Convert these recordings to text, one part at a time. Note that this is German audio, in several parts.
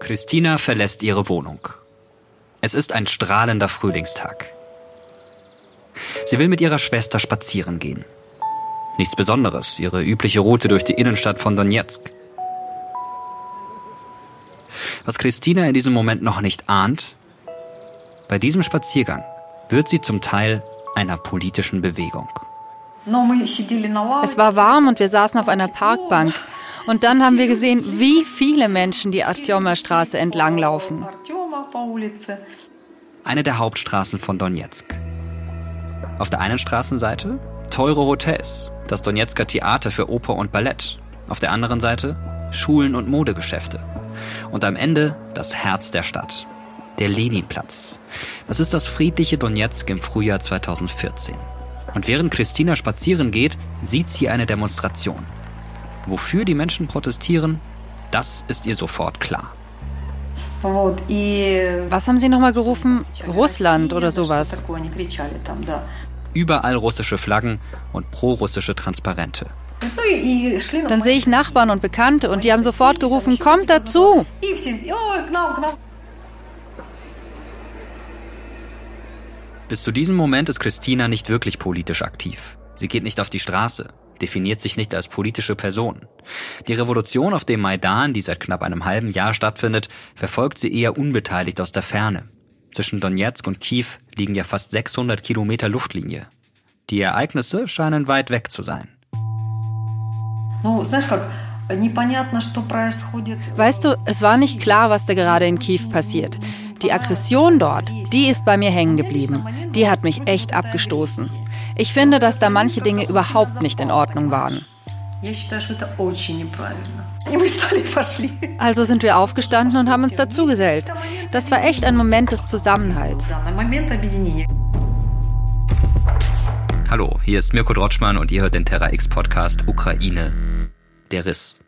Christina verlässt ihre Wohnung. Es ist ein strahlender Frühlingstag. Sie will mit ihrer Schwester spazieren gehen. Nichts Besonderes, ihre übliche Route durch die Innenstadt von Donetsk. Was Christina in diesem Moment noch nicht ahnt, bei diesem Spaziergang wird sie zum Teil einer politischen Bewegung. Es war warm und wir saßen auf einer Parkbank. Und dann haben wir gesehen, wie viele Menschen die Artyomer-Straße entlanglaufen. Eine der Hauptstraßen von Donetsk. Auf der einen Straßenseite teure Hotels, das Donetsker Theater für Oper und Ballett. Auf der anderen Seite Schulen und Modegeschäfte. Und am Ende das Herz der Stadt, der Leninplatz. Das ist das friedliche Donetsk im Frühjahr 2014. Und während Christina spazieren geht, sieht sie eine Demonstration. Wofür die Menschen protestieren, das ist ihr sofort klar. Was haben Sie nochmal gerufen? Russland oder sowas? Überall russische Flaggen und prorussische Transparente. Dann sehe ich Nachbarn und Bekannte und die haben sofort gerufen, kommt dazu. Bis zu diesem Moment ist Christina nicht wirklich politisch aktiv. Sie geht nicht auf die Straße, definiert sich nicht als politische Person. Die Revolution auf dem Maidan, die seit knapp einem halben Jahr stattfindet, verfolgt sie eher unbeteiligt aus der Ferne. Zwischen Donetsk und Kiew liegen ja fast 600 Kilometer Luftlinie. Die Ereignisse scheinen weit weg zu sein. Weißt du, es war nicht klar, was da gerade in Kiew passiert. Die Aggression dort, die ist bei mir hängen geblieben. Die hat mich echt abgestoßen. Ich finde, dass da manche Dinge überhaupt nicht in Ordnung waren. Also sind wir aufgestanden und haben uns dazugesellt. Das war echt ein Moment des Zusammenhalts. Hallo, hier ist Mirko Drotschmann und ihr hört den Terra X Podcast Ukraine. Der Riss.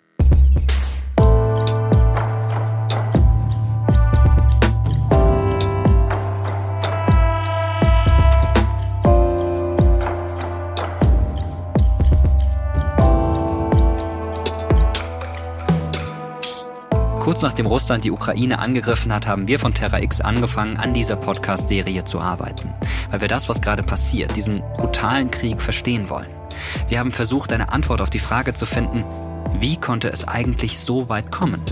Kurz nachdem Russland die Ukraine angegriffen hat, haben wir von Terra X angefangen, an dieser Podcast-Serie zu arbeiten. Weil wir das, was gerade passiert, diesen brutalen Krieg verstehen wollen. Wir haben versucht, eine Antwort auf die Frage zu finden, wie konnte es eigentlich so weit kommen?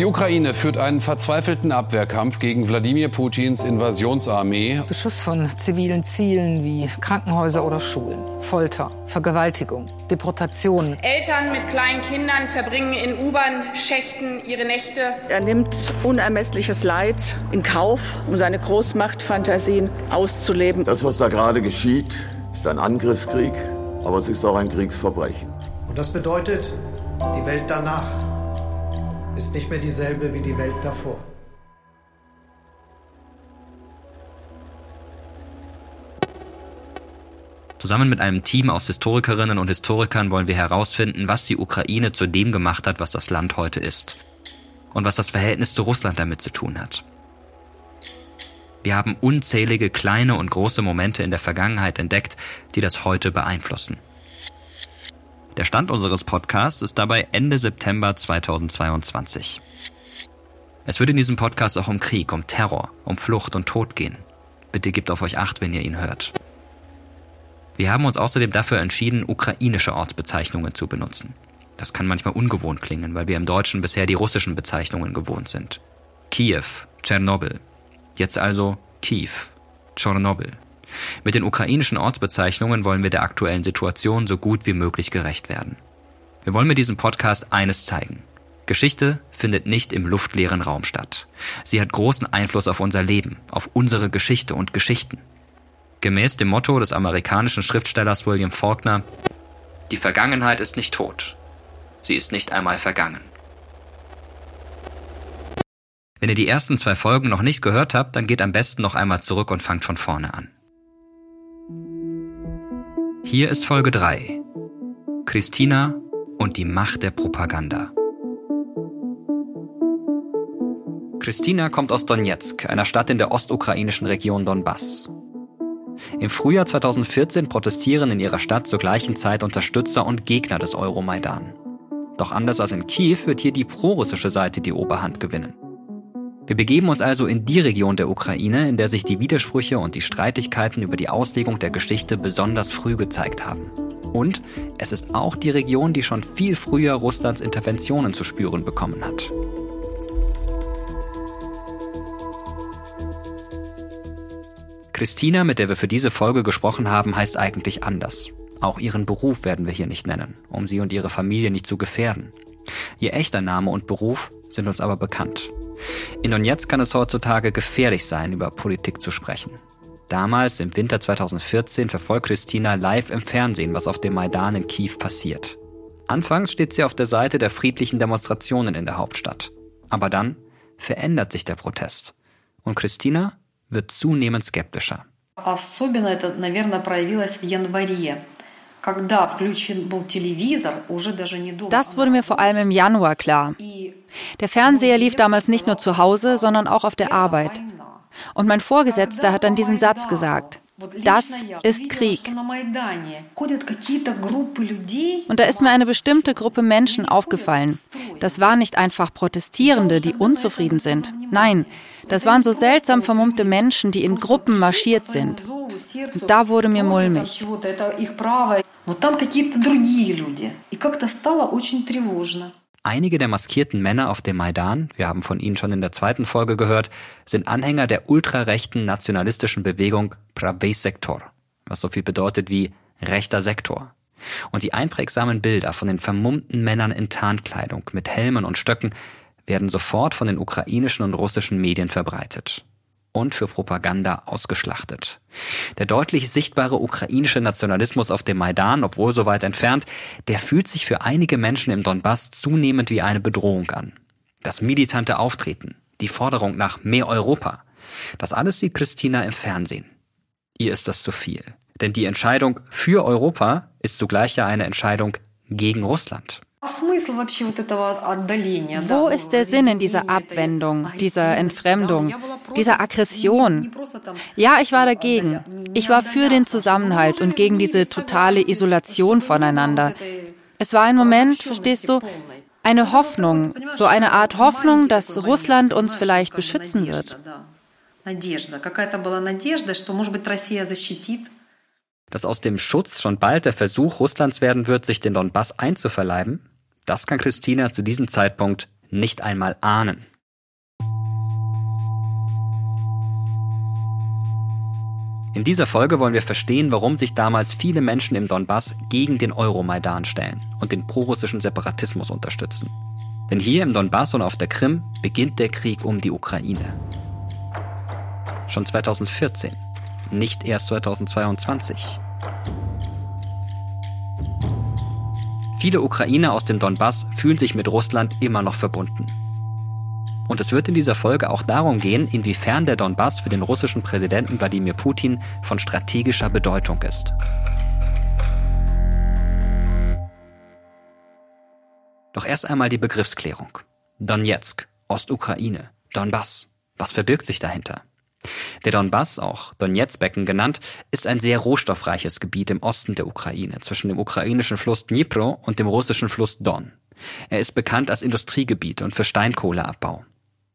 Die Ukraine führt einen verzweifelten Abwehrkampf gegen Wladimir Putins Invasionsarmee. Beschuss von zivilen Zielen wie Krankenhäuser oder Schulen, Folter, Vergewaltigung, Deportationen. Eltern mit kleinen Kindern verbringen in U-Bahn-Schächten ihre Nächte. Er nimmt unermessliches Leid in Kauf, um seine Großmachtfantasien auszuleben. Das, was da gerade geschieht, ist ein Angriffskrieg, aber es ist auch ein Kriegsverbrechen. Und das bedeutet, die Welt danach ist nicht mehr dieselbe wie die Welt davor. Zusammen mit einem Team aus Historikerinnen und Historikern wollen wir herausfinden, was die Ukraine zu dem gemacht hat, was das Land heute ist. Und was das Verhältnis zu Russland damit zu tun hat. Wir haben unzählige kleine und große Momente in der Vergangenheit entdeckt, die das heute beeinflussen. Der Stand unseres Podcasts ist dabei Ende September 2022. Es wird in diesem Podcast auch um Krieg, um Terror, um Flucht und Tod gehen. Bitte gebt auf euch acht, wenn ihr ihn hört. Wir haben uns außerdem dafür entschieden, ukrainische Ortsbezeichnungen zu benutzen. Das kann manchmal ungewohnt klingen, weil wir im Deutschen bisher die russischen Bezeichnungen gewohnt sind. Kiew, Tschernobyl. Jetzt also Kiew, Tschernobyl. Mit den ukrainischen Ortsbezeichnungen wollen wir der aktuellen Situation so gut wie möglich gerecht werden. Wir wollen mit diesem Podcast eines zeigen. Geschichte findet nicht im luftleeren Raum statt. Sie hat großen Einfluss auf unser Leben, auf unsere Geschichte und Geschichten. Gemäß dem Motto des amerikanischen Schriftstellers William Faulkner, die Vergangenheit ist nicht tot. Sie ist nicht einmal vergangen. Wenn ihr die ersten zwei Folgen noch nicht gehört habt, dann geht am besten noch einmal zurück und fangt von vorne an. Hier ist Folge 3. Christina und die Macht der Propaganda. Christina kommt aus Donetsk, einer Stadt in der ostukrainischen Region Donbass. Im Frühjahr 2014 protestieren in ihrer Stadt zur gleichen Zeit Unterstützer und Gegner des Euromaidan. Doch anders als in Kiew wird hier die prorussische Seite die Oberhand gewinnen. Wir begeben uns also in die Region der Ukraine, in der sich die Widersprüche und die Streitigkeiten über die Auslegung der Geschichte besonders früh gezeigt haben. Und es ist auch die Region, die schon viel früher Russlands Interventionen zu spüren bekommen hat. Christina, mit der wir für diese Folge gesprochen haben, heißt eigentlich anders. Auch ihren Beruf werden wir hier nicht nennen, um sie und ihre Familie nicht zu gefährden. Ihr echter Name und Beruf sind uns aber bekannt. In Donetsk kann es heutzutage gefährlich sein, über Politik zu sprechen. Damals, im Winter 2014, verfolgt Christina live im Fernsehen, was auf dem Maidan in Kiew passiert. Anfangs steht sie auf der Seite der friedlichen Demonstrationen in der Hauptstadt. Aber dann verändert sich der Protest. Und Christina wird zunehmend skeptischer. Особенно это, наверное, проявилось в январе. Das wurde mir vor allem im Januar klar. Der Fernseher lief damals nicht nur zu Hause, sondern auch auf der Arbeit. Und mein Vorgesetzter hat dann diesen Satz gesagt. Das ist Krieg. Und da ist mir eine bestimmte Gruppe Menschen aufgefallen. Das waren nicht einfach Protestierende, die unzufrieden sind. Nein, das waren so seltsam vermummte Menschen, die in Gruppen marschiert sind. Und da wurde mir mulmig. Einige der maskierten Männer auf dem Maidan, wir haben von ihnen schon in der zweiten Folge gehört, sind Anhänger der ultrarechten nationalistischen Bewegung Pravý Sektor, was so viel bedeutet wie rechter Sektor. Und die einprägsamen Bilder von den vermummten Männern in Tarnkleidung mit Helmen und Stöcken werden sofort von den ukrainischen und russischen Medien verbreitet und für Propaganda ausgeschlachtet. Der deutlich sichtbare ukrainische Nationalismus auf dem Maidan, obwohl so weit entfernt, der fühlt sich für einige Menschen im Donbass zunehmend wie eine Bedrohung an. Das militante Auftreten, die Forderung nach mehr Europa, das alles sieht Christina im Fernsehen. Ihr ist das zu viel. Denn die Entscheidung für Europa ist zugleich ja eine Entscheidung gegen Russland. Wo ist der Sinn in dieser Abwendung, dieser Entfremdung, dieser Aggression? Ja, ich war dagegen. Ich war für den Zusammenhalt und gegen diese totale Isolation voneinander. Es war ein Moment, verstehst du, eine Hoffnung, so eine Art Hoffnung, dass Russland uns vielleicht beschützen wird. Dass aus dem Schutz schon bald der Versuch Russlands werden wird, sich den Donbass einzuverleiben, das kann Christina zu diesem Zeitpunkt nicht einmal ahnen. In dieser Folge wollen wir verstehen, warum sich damals viele Menschen im Donbass gegen den Euromaidan stellen und den prorussischen Separatismus unterstützen. Denn hier im Donbass und auf der Krim beginnt der Krieg um die Ukraine. Schon 2014, nicht erst 2022. Viele Ukrainer aus dem Donbass fühlen sich mit Russland immer noch verbunden. Und es wird in dieser Folge auch darum gehen, inwiefern der Donbass für den russischen Präsidenten Wladimir Putin von strategischer Bedeutung ist. Doch erst einmal die Begriffsklärung. Donetsk, Ostukraine, Donbass. Was verbirgt sich dahinter? Der Donbass, auch Donetsk-Becken genannt, ist ein sehr rohstoffreiches Gebiet im Osten der Ukraine, zwischen dem ukrainischen Fluss Dnipro und dem russischen Fluss Don. Er ist bekannt als Industriegebiet und für Steinkohleabbau.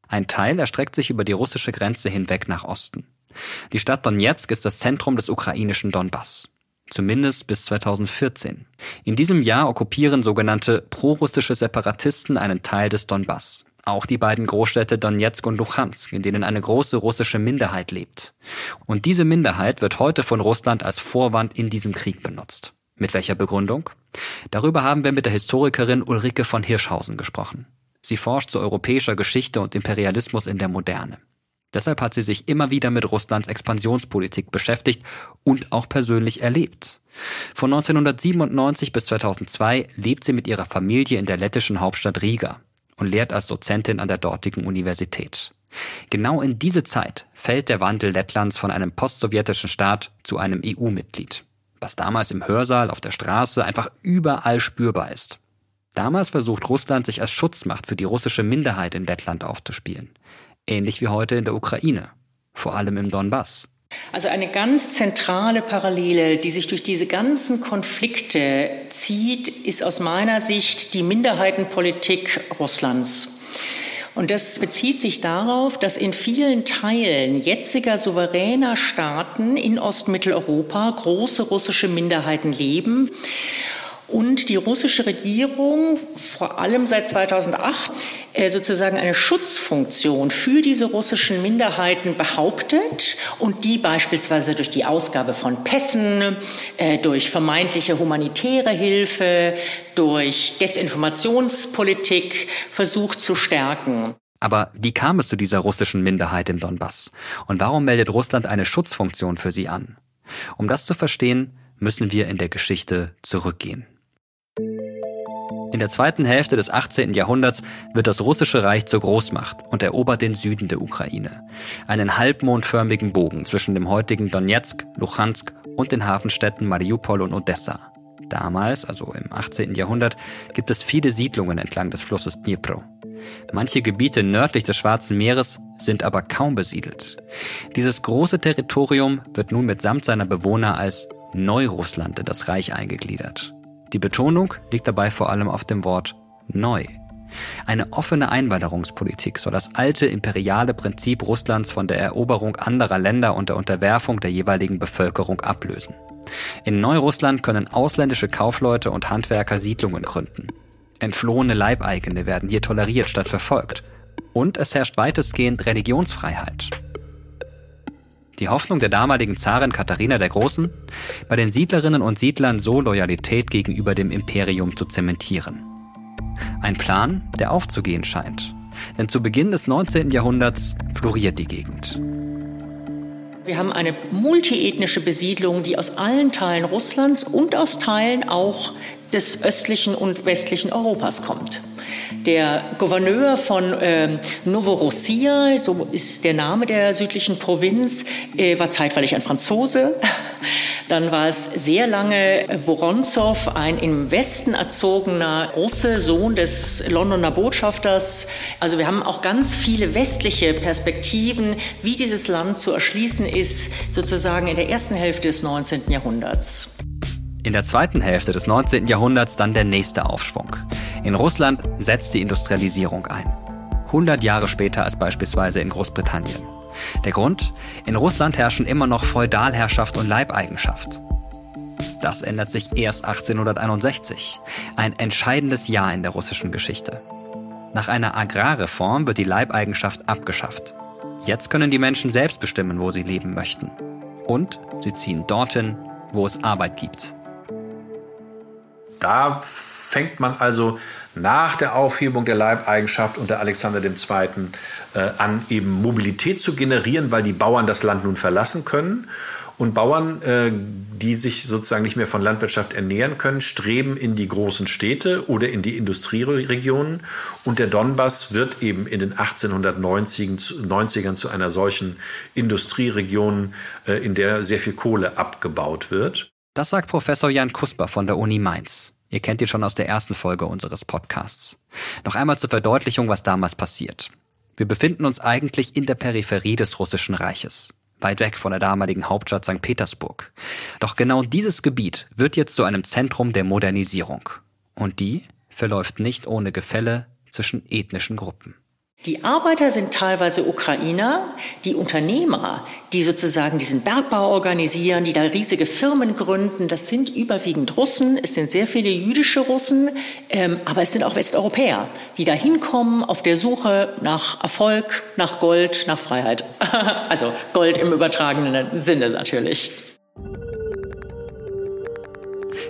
Ein Teil erstreckt sich über die russische Grenze hinweg nach Osten. Die Stadt Donetsk ist das Zentrum des ukrainischen Donbass. Zumindest bis 2014. In diesem Jahr okkupieren sogenannte prorussische Separatisten einen Teil des Donbass. Auch die beiden Großstädte Donetsk und Luhansk, in denen eine große russische Minderheit lebt. Und diese Minderheit wird heute von Russland als Vorwand in diesem Krieg benutzt. Mit welcher Begründung? Darüber haben wir mit der Historikerin Ulrike von Hirschhausen gesprochen. Sie forscht zu europäischer Geschichte und Imperialismus in der Moderne. Deshalb hat sie sich immer wieder mit Russlands Expansionspolitik beschäftigt und auch persönlich erlebt. Von 1997 bis 2002 lebt sie mit ihrer Familie in der lettischen Hauptstadt Riga und lehrt als Dozentin an der dortigen Universität. Genau in diese Zeit fällt der Wandel Lettlands von einem postsowjetischen Staat zu einem EU-Mitglied, was damals im Hörsaal, auf der Straße, einfach überall spürbar ist. Damals versucht Russland, sich als Schutzmacht für die russische Minderheit in Lettland aufzuspielen. Ähnlich wie heute in der Ukraine, vor allem im Donbass. Also eine ganz zentrale Parallele, die sich durch diese ganzen Konflikte zieht, ist aus meiner Sicht die Minderheitenpolitik Russlands. Und das bezieht sich darauf, dass in vielen Teilen jetziger souveräner Staaten in Ostmitteleuropa große russische Minderheiten leben und die russische Regierung vor allem seit 2008 äh, sozusagen eine Schutzfunktion für diese russischen Minderheiten behauptet und die beispielsweise durch die Ausgabe von Pässen, äh, durch vermeintliche humanitäre Hilfe, durch Desinformationspolitik versucht zu stärken. Aber wie kam es zu dieser russischen Minderheit im Donbass? Und warum meldet Russland eine Schutzfunktion für sie an? Um das zu verstehen, müssen wir in der Geschichte zurückgehen. In der zweiten Hälfte des 18. Jahrhunderts wird das russische Reich zur Großmacht und erobert den Süden der Ukraine. Einen halbmondförmigen Bogen zwischen dem heutigen Donetsk, Luhansk und den Hafenstädten Mariupol und Odessa. Damals, also im 18. Jahrhundert, gibt es viele Siedlungen entlang des Flusses Dnipro. Manche Gebiete nördlich des Schwarzen Meeres sind aber kaum besiedelt. Dieses große Territorium wird nun mitsamt seiner Bewohner als Neurussland in das Reich eingegliedert. Die Betonung liegt dabei vor allem auf dem Wort neu. Eine offene Einwanderungspolitik soll das alte imperiale Prinzip Russlands von der Eroberung anderer Länder und der Unterwerfung der jeweiligen Bevölkerung ablösen. In Neurussland können ausländische Kaufleute und Handwerker Siedlungen gründen. Entflohene Leibeigene werden hier toleriert statt verfolgt. Und es herrscht weitestgehend Religionsfreiheit. Die Hoffnung der damaligen Zarin Katharina der Großen, bei den Siedlerinnen und Siedlern so Loyalität gegenüber dem Imperium zu zementieren. Ein Plan, der aufzugehen scheint. Denn zu Beginn des 19. Jahrhunderts floriert die Gegend. Wir haben eine multiethnische Besiedlung, die aus allen Teilen Russlands und aus Teilen auch des östlichen und westlichen Europas kommt. Der Gouverneur von äh, Novorossia, so ist der Name der südlichen Provinz, äh, war zeitweilig ein Franzose. Dann war es sehr lange Woronzow, ein im Westen erzogener Russe, Sohn des Londoner Botschafters. Also wir haben auch ganz viele westliche Perspektiven, wie dieses Land zu erschließen ist, sozusagen in der ersten Hälfte des 19. Jahrhunderts. In der zweiten Hälfte des 19. Jahrhunderts dann der nächste Aufschwung. In Russland setzt die Industrialisierung ein. 100 Jahre später als beispielsweise in Großbritannien. Der Grund? In Russland herrschen immer noch Feudalherrschaft und Leibeigenschaft. Das ändert sich erst 1861. Ein entscheidendes Jahr in der russischen Geschichte. Nach einer Agrarreform wird die Leibeigenschaft abgeschafft. Jetzt können die Menschen selbst bestimmen, wo sie leben möchten. Und sie ziehen dorthin, wo es Arbeit gibt. Da fängt man also nach der Aufhebung der Leibeigenschaft unter Alexander II. Äh, an, eben Mobilität zu generieren, weil die Bauern das Land nun verlassen können. Und Bauern, äh, die sich sozusagen nicht mehr von Landwirtschaft ernähren können, streben in die großen Städte oder in die Industrieregionen. Und der Donbass wird eben in den 1890ern zu einer solchen Industrieregion, äh, in der sehr viel Kohle abgebaut wird. Das sagt Professor Jan Kusper von der Uni Mainz. Ihr kennt ihn schon aus der ersten Folge unseres Podcasts. Noch einmal zur Verdeutlichung, was damals passiert. Wir befinden uns eigentlich in der Peripherie des Russischen Reiches, weit weg von der damaligen Hauptstadt St. Petersburg. Doch genau dieses Gebiet wird jetzt zu einem Zentrum der Modernisierung. Und die verläuft nicht ohne Gefälle zwischen ethnischen Gruppen. Die Arbeiter sind teilweise Ukrainer, die Unternehmer, die sozusagen diesen Bergbau organisieren, die da riesige Firmen gründen, das sind überwiegend Russen, es sind sehr viele jüdische Russen, ähm, aber es sind auch Westeuropäer, die da hinkommen auf der Suche nach Erfolg, nach Gold, nach Freiheit. also Gold im übertragenen Sinne natürlich.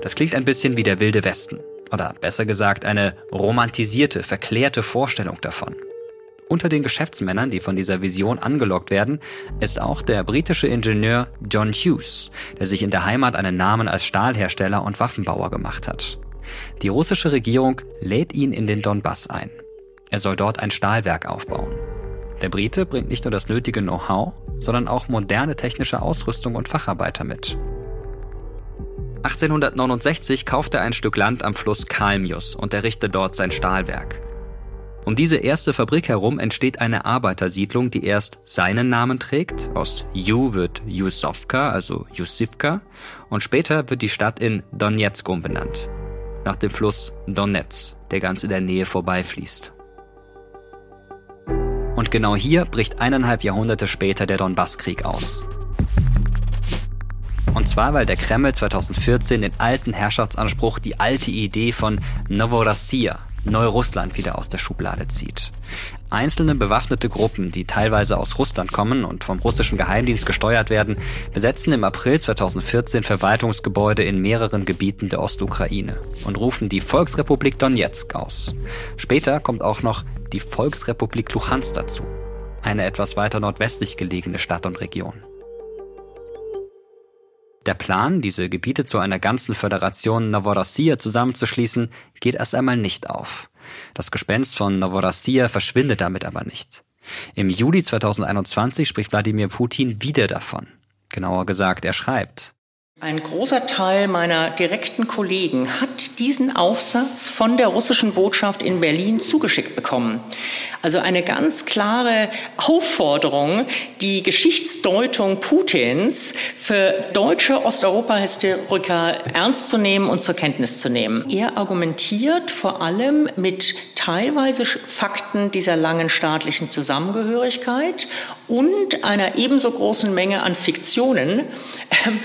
Das klingt ein bisschen wie der wilde Westen. Oder besser gesagt, eine romantisierte, verklärte Vorstellung davon. Unter den Geschäftsmännern, die von dieser Vision angelockt werden, ist auch der britische Ingenieur John Hughes, der sich in der Heimat einen Namen als Stahlhersteller und Waffenbauer gemacht hat. Die russische Regierung lädt ihn in den Donbass ein. Er soll dort ein Stahlwerk aufbauen. Der Brite bringt nicht nur das nötige Know-how, sondern auch moderne technische Ausrüstung und Facharbeiter mit. 1869 kauft er ein Stück Land am Fluss Kalmius und errichtet dort sein Stahlwerk. Um diese erste Fabrik herum entsteht eine Arbeitersiedlung, die erst seinen Namen trägt. Aus Ju wird Jusovka, also Jusivka. Und später wird die Stadt in Donetsk umbenannt. Nach dem Fluss Donetsk, der ganz in der Nähe vorbeifließt. Und genau hier bricht eineinhalb Jahrhunderte später der Donbasskrieg aus. Und zwar, weil der Kreml 2014 den alten Herrschaftsanspruch, die alte Idee von Novorossiya, Neurussland wieder aus der Schublade zieht. Einzelne bewaffnete Gruppen, die teilweise aus Russland kommen und vom russischen Geheimdienst gesteuert werden, besetzen im April 2014 Verwaltungsgebäude in mehreren Gebieten der Ostukraine und rufen die Volksrepublik Donetsk aus. Später kommt auch noch die Volksrepublik Luhansk dazu, eine etwas weiter nordwestlich gelegene Stadt und Region. Der Plan, diese Gebiete zu einer ganzen Föderation Novorossiya zusammenzuschließen, geht erst einmal nicht auf. Das Gespenst von Novorossiya verschwindet damit aber nicht. Im Juli 2021 spricht Wladimir Putin wieder davon. Genauer gesagt, er schreibt, ein großer Teil meiner direkten Kollegen hat diesen Aufsatz von der russischen Botschaft in Berlin zugeschickt bekommen. Also eine ganz klare Aufforderung, die Geschichtsdeutung Putins für deutsche Osteuropa-Historiker ernst zu nehmen und zur Kenntnis zu nehmen. Er argumentiert vor allem mit teilweise Fakten dieser langen staatlichen Zusammengehörigkeit und einer ebenso großen Menge an Fiktionen. Ähm,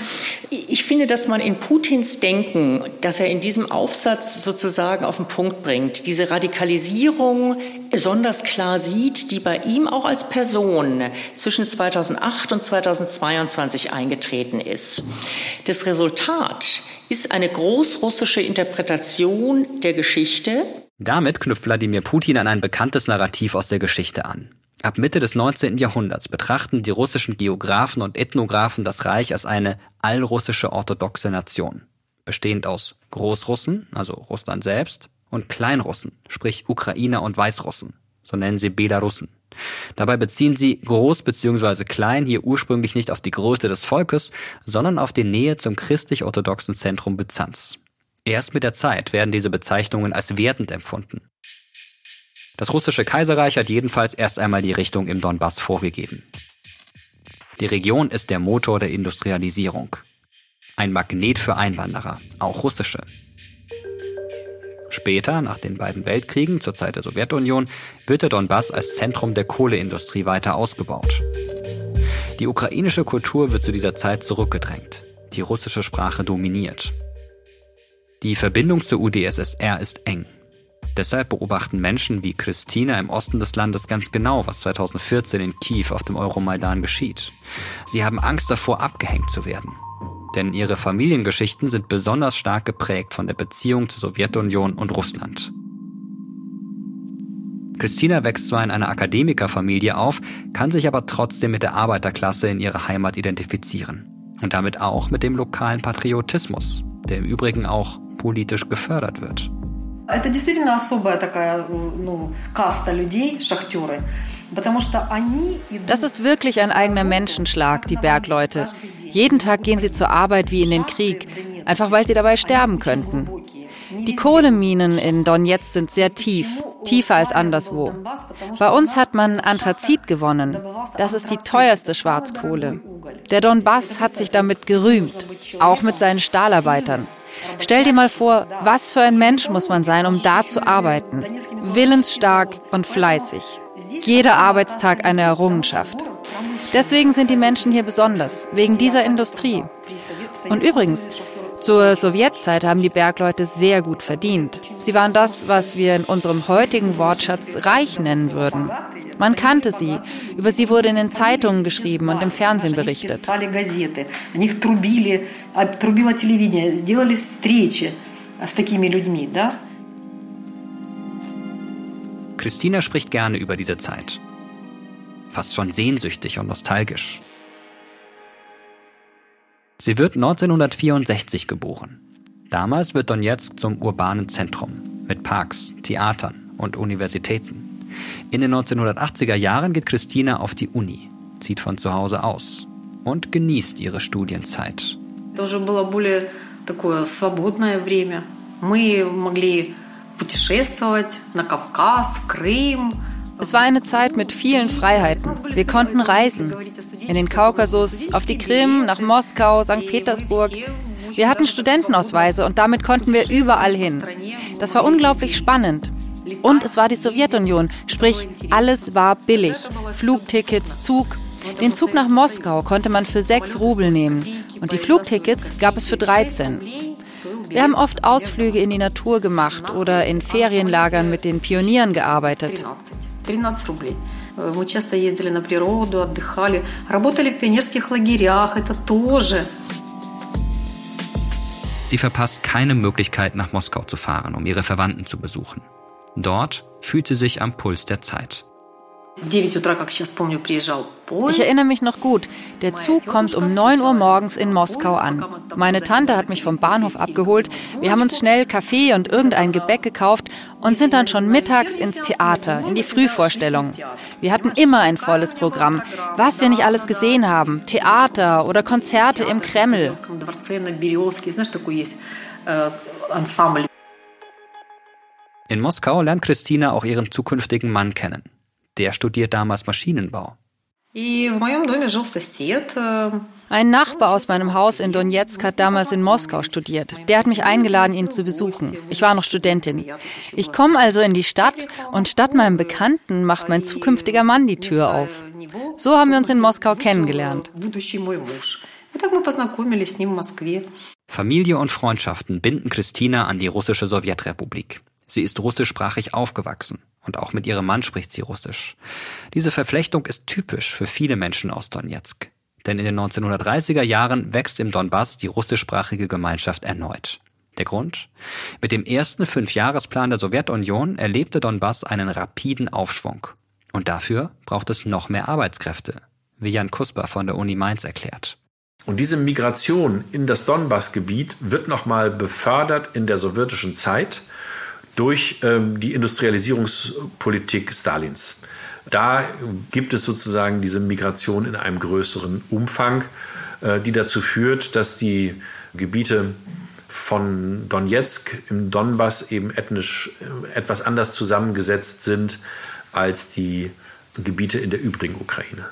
ich finde, dass man in Putins Denken, dass er in diesem Aufsatz sozusagen auf den Punkt bringt, diese Radikalisierung besonders klar sieht, die bei ihm auch als Person zwischen 2008 und 2022 eingetreten ist. Das Resultat ist eine großrussische Interpretation der Geschichte. Damit knüpft Wladimir Putin an ein bekanntes Narrativ aus der Geschichte an. Ab Mitte des 19. Jahrhunderts betrachten die russischen Geographen und Ethnographen das Reich als eine allrussische orthodoxe Nation, bestehend aus Großrussen, also Russland selbst, und Kleinrussen, sprich Ukrainer und Weißrussen, so nennen sie Belarussen. Dabei beziehen sie groß bzw. klein hier ursprünglich nicht auf die Größe des Volkes, sondern auf die Nähe zum christlich-orthodoxen Zentrum Byzanz. Erst mit der Zeit werden diese Bezeichnungen als wertend empfunden. Das russische Kaiserreich hat jedenfalls erst einmal die Richtung im Donbass vorgegeben. Die Region ist der Motor der Industrialisierung. Ein Magnet für Einwanderer, auch russische. Später, nach den beiden Weltkriegen zur Zeit der Sowjetunion, wird der Donbass als Zentrum der Kohleindustrie weiter ausgebaut. Die ukrainische Kultur wird zu dieser Zeit zurückgedrängt. Die russische Sprache dominiert. Die Verbindung zur UdSSR ist eng. Deshalb beobachten Menschen wie Christina im Osten des Landes ganz genau, was 2014 in Kiew auf dem Euromaidan geschieht. Sie haben Angst davor, abgehängt zu werden. Denn ihre Familiengeschichten sind besonders stark geprägt von der Beziehung zur Sowjetunion und Russland. Christina wächst zwar in einer Akademikerfamilie auf, kann sich aber trotzdem mit der Arbeiterklasse in ihrer Heimat identifizieren. Und damit auch mit dem lokalen Patriotismus, der im Übrigen auch politisch gefördert wird. Это действительно особая такая, ну, каста людей, шахтеры. Das ist wirklich ein eigener Menschenschlag, die Bergleute. Jeden Tag gehen sie zur Arbeit wie in den Krieg, einfach weil sie dabei sterben könnten. Die Kohleminen in Donetsk sind sehr tief, tiefer als anderswo. Bei uns hat man Anthrazit gewonnen. Das ist die teuerste Schwarzkohle. Der Donbass hat sich damit gerühmt, auch mit seinen Stahlarbeitern. Stell dir mal vor, was für ein Mensch muss man sein, um da zu arbeiten. Willensstark und fleißig. Jeder Arbeitstag eine Errungenschaft. Deswegen sind die Menschen hier besonders, wegen dieser Industrie. Und übrigens, zur Sowjetzeit haben die Bergleute sehr gut verdient. Sie waren das, was wir in unserem heutigen Wortschatz reich nennen würden. Man kannte sie. Über sie wurde in den Zeitungen geschrieben und im Fernsehen berichtet. Christina spricht gerne über diese Zeit. Fast schon sehnsüchtig und nostalgisch. Sie wird 1964 geboren. Damals wird Donetsk zum urbanen Zentrum mit Parks, Theatern und Universitäten. In den 1980er Jahren geht Christina auf die Uni, zieht von zu Hause aus und genießt ihre Studienzeit. Es war eine Zeit mit vielen Freiheiten. Wir konnten reisen. In den Kaukasus, auf die Krim, nach Moskau, St. Petersburg. Wir hatten Studentenausweise und damit konnten wir überall hin. Das war unglaublich spannend. Und es war die Sowjetunion, sprich alles war billig. Flugtickets, Zug. Den Zug nach Moskau konnte man für sechs Rubel nehmen und die Flugtickets gab es für 13. Wir haben oft Ausflüge in die Natur gemacht oder in Ferienlagern mit den Pionieren gearbeitet. 13 рублей. Мы часто ездили на природу, отдыхали, работали в пионерских лагерях, это тоже. Sie verpasst keine Möglichkeit, nach Moskau zu fahren, um ihre Verwandten zu besuchen. Dort fühlt sie sich am Puls der Zeit. Ich erinnere mich noch gut. Der Zug kommt um 9 Uhr morgens in Moskau an. Meine Tante hat mich vom Bahnhof abgeholt. Wir haben uns schnell Kaffee und irgendein Gebäck gekauft und sind dann schon mittags ins Theater, in die Frühvorstellung. Wir hatten immer ein volles Programm. Was wir nicht alles gesehen haben. Theater oder Konzerte im Kreml. In Moskau lernt Christina auch ihren zukünftigen Mann kennen. Der studiert damals Maschinenbau. Ein Nachbar aus meinem Haus in Donetsk hat damals in Moskau studiert. Der hat mich eingeladen, ihn zu besuchen. Ich war noch Studentin. Ich komme also in die Stadt und statt meinem Bekannten macht mein zukünftiger Mann die Tür auf. So haben wir uns in Moskau kennengelernt. Familie und Freundschaften binden Christina an die russische Sowjetrepublik. Sie ist russischsprachig aufgewachsen und auch mit ihrem Mann spricht sie Russisch. Diese Verflechtung ist typisch für viele Menschen aus Donetsk. Denn in den 1930er Jahren wächst im Donbass die russischsprachige Gemeinschaft erneut. Der Grund? Mit dem ersten Fünfjahresplan der Sowjetunion erlebte Donbass einen rapiden Aufschwung. Und dafür braucht es noch mehr Arbeitskräfte, wie Jan Kusper von der Uni Mainz erklärt. Und diese Migration in das Donbassgebiet wird nochmal befördert in der sowjetischen Zeit durch ähm, die Industrialisierungspolitik Stalins. Da gibt es sozusagen diese Migration in einem größeren Umfang, äh, die dazu führt, dass die Gebiete von Donetsk im Donbass eben ethnisch äh, etwas anders zusammengesetzt sind als die Gebiete in der übrigen Ukraine.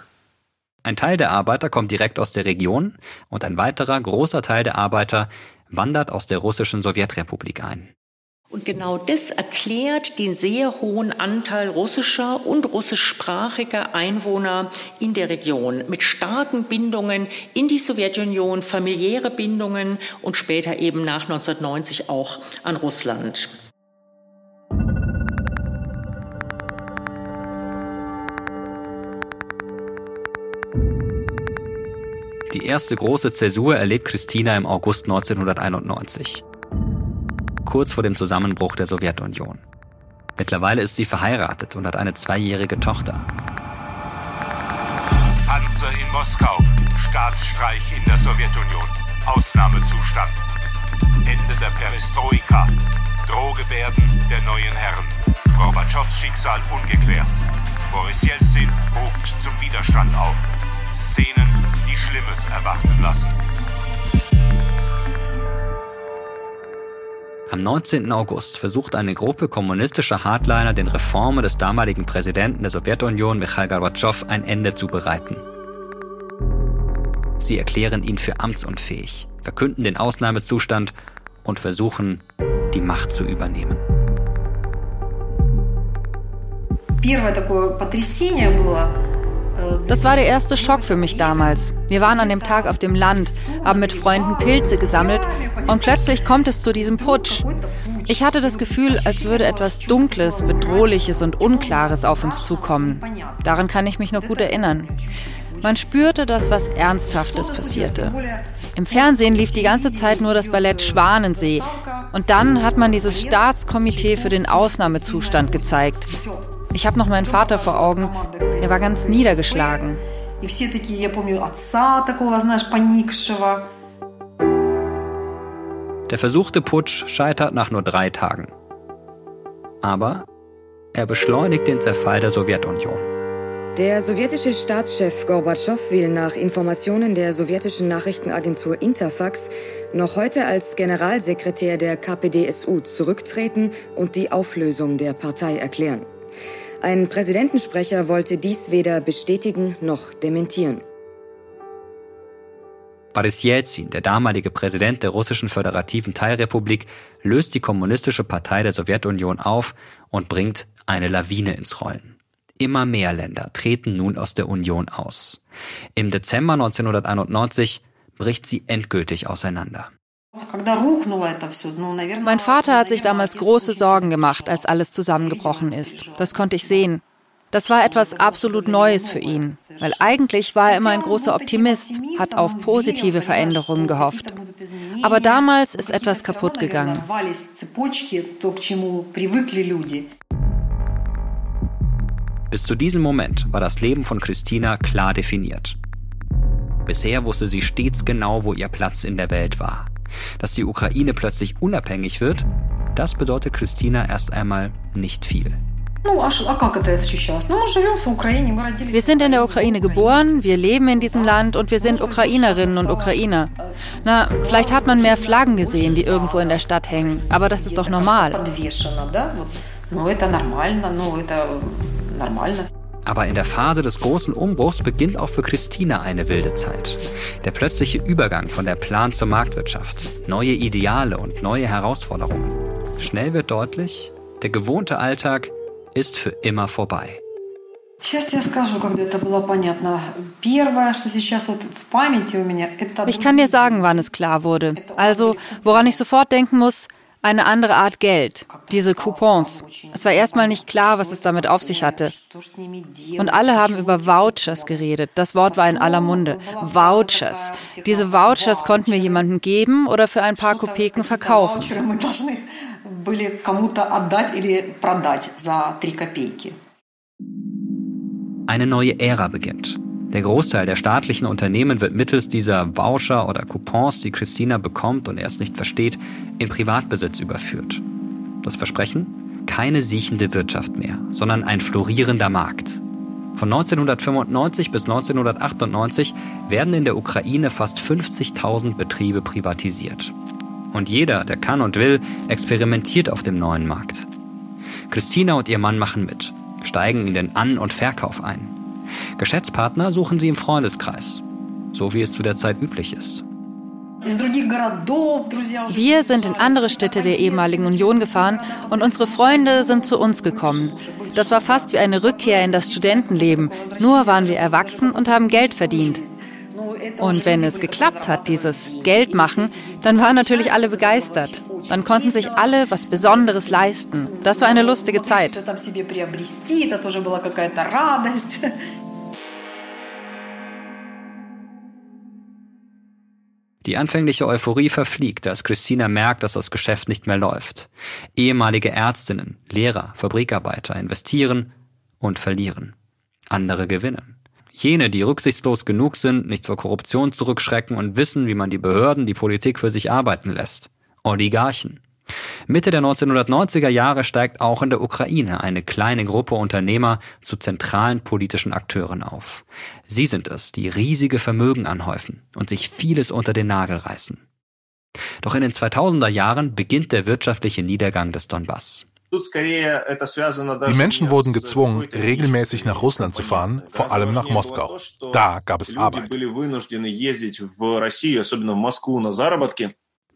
Ein Teil der Arbeiter kommt direkt aus der Region und ein weiterer großer Teil der Arbeiter wandert aus der russischen Sowjetrepublik ein. Und genau das erklärt den sehr hohen Anteil russischer und russischsprachiger Einwohner in der Region mit starken Bindungen in die Sowjetunion, familiäre Bindungen und später eben nach 1990 auch an Russland. Die erste große Zäsur erlebt Christina im August 1991 kurz vor dem Zusammenbruch der Sowjetunion. Mittlerweile ist sie verheiratet und hat eine zweijährige Tochter. Panzer in Moskau, Staatsstreich in der Sowjetunion, Ausnahmezustand, Ende der Perestroika, Drohgebärden der neuen Herren, Gorbatschows Schicksal ungeklärt. Boris Jelzin ruft zum Widerstand auf. Szenen, die Schlimmes erwarten lassen. Am 19. August versucht eine Gruppe kommunistischer Hardliner den Reformen des damaligen Präsidenten der Sowjetunion Michail Gorbatschow ein Ende zu bereiten. Sie erklären ihn für amtsunfähig, verkünden den Ausnahmezustand und versuchen, die Macht zu übernehmen. Первое такое потрясение было das war der erste Schock für mich damals. Wir waren an dem Tag auf dem Land, haben mit Freunden Pilze gesammelt und plötzlich kommt es zu diesem Putsch. Ich hatte das Gefühl, als würde etwas Dunkles, Bedrohliches und Unklares auf uns zukommen. Daran kann ich mich noch gut erinnern. Man spürte, dass was Ernsthaftes passierte. Im Fernsehen lief die ganze Zeit nur das Ballett Schwanensee. Und dann hat man dieses Staatskomitee für den Ausnahmezustand gezeigt. Ich habe noch meinen Vater vor Augen. Er war ganz niedergeschlagen. Der versuchte Putsch scheitert nach nur drei Tagen. Aber er beschleunigt den Zerfall der Sowjetunion. Der sowjetische Staatschef Gorbatschow will nach Informationen der sowjetischen Nachrichtenagentur Interfax noch heute als Generalsekretär der KPDSU zurücktreten und die Auflösung der Partei erklären. Ein Präsidentensprecher wollte dies weder bestätigen noch dementieren. Boris Jelzin, der damalige Präsident der russischen föderativen Teilrepublik, löst die kommunistische Partei der Sowjetunion auf und bringt eine Lawine ins Rollen. Immer mehr Länder treten nun aus der Union aus. Im Dezember 1991 bricht sie endgültig auseinander. Mein Vater hat sich damals große Sorgen gemacht, als alles zusammengebrochen ist. Das konnte ich sehen. Das war etwas absolut Neues für ihn, weil eigentlich war er immer ein großer Optimist, hat auf positive Veränderungen gehofft. Aber damals ist etwas kaputt gegangen. Bis zu diesem Moment war das Leben von Christina klar definiert. Bisher wusste sie stets genau, wo ihr Platz in der Welt war. Dass die Ukraine plötzlich unabhängig wird, das bedeutet Christina erst einmal nicht viel. Wir sind in der Ukraine geboren, wir leben in diesem Land und wir sind Ukrainerinnen und Ukrainer. Na, vielleicht hat man mehr Flaggen gesehen, die irgendwo in der Stadt hängen, aber das ist doch normal. Aber in der Phase des großen Umbruchs beginnt auch für Christina eine wilde Zeit. Der plötzliche Übergang von der Plan zur Marktwirtschaft, neue Ideale und neue Herausforderungen. Schnell wird deutlich, der gewohnte Alltag ist für immer vorbei. Ich kann dir sagen, wann es klar wurde. Also, woran ich sofort denken muss, eine andere Art Geld, diese Coupons. Es war erstmal nicht klar, was es damit auf sich hatte. Und alle haben über Vouchers geredet. Das Wort war in aller Munde. Vouchers. Diese Vouchers konnten wir jemandem geben oder für ein paar Kopeken verkaufen. Eine neue Ära beginnt. Der Großteil der staatlichen Unternehmen wird mittels dieser Voucher oder Coupons, die Christina bekommt und erst nicht versteht, in Privatbesitz überführt. Das Versprechen? Keine siechende Wirtschaft mehr, sondern ein florierender Markt. Von 1995 bis 1998 werden in der Ukraine fast 50.000 Betriebe privatisiert. Und jeder, der kann und will, experimentiert auf dem neuen Markt. Christina und ihr Mann machen mit, steigen in den An- und Verkauf ein. Geschäftspartner suchen sie im Freundeskreis, so wie es zu der Zeit üblich ist. Wir sind in andere Städte der ehemaligen Union gefahren und unsere Freunde sind zu uns gekommen. Das war fast wie eine Rückkehr in das Studentenleben, nur waren wir erwachsen und haben Geld verdient. Und wenn es geklappt hat, dieses Geld machen, dann waren natürlich alle begeistert. Dann konnten sich alle was Besonderes leisten. Das war eine lustige Zeit. Die anfängliche Euphorie verfliegt, als Christina merkt, dass das Geschäft nicht mehr läuft. Ehemalige Ärztinnen, Lehrer, Fabrikarbeiter investieren und verlieren. Andere gewinnen. Jene, die rücksichtslos genug sind, nicht vor Korruption zurückschrecken und wissen, wie man die Behörden, die Politik für sich arbeiten lässt. Oligarchen. Mitte der 1990er Jahre steigt auch in der Ukraine eine kleine Gruppe Unternehmer zu zentralen politischen Akteuren auf. Sie sind es, die riesige Vermögen anhäufen und sich vieles unter den Nagel reißen. Doch in den 2000er Jahren beginnt der wirtschaftliche Niedergang des Donbass. Die Menschen wurden gezwungen, regelmäßig nach Russland zu fahren, vor allem nach Moskau. Da gab es Arbeit.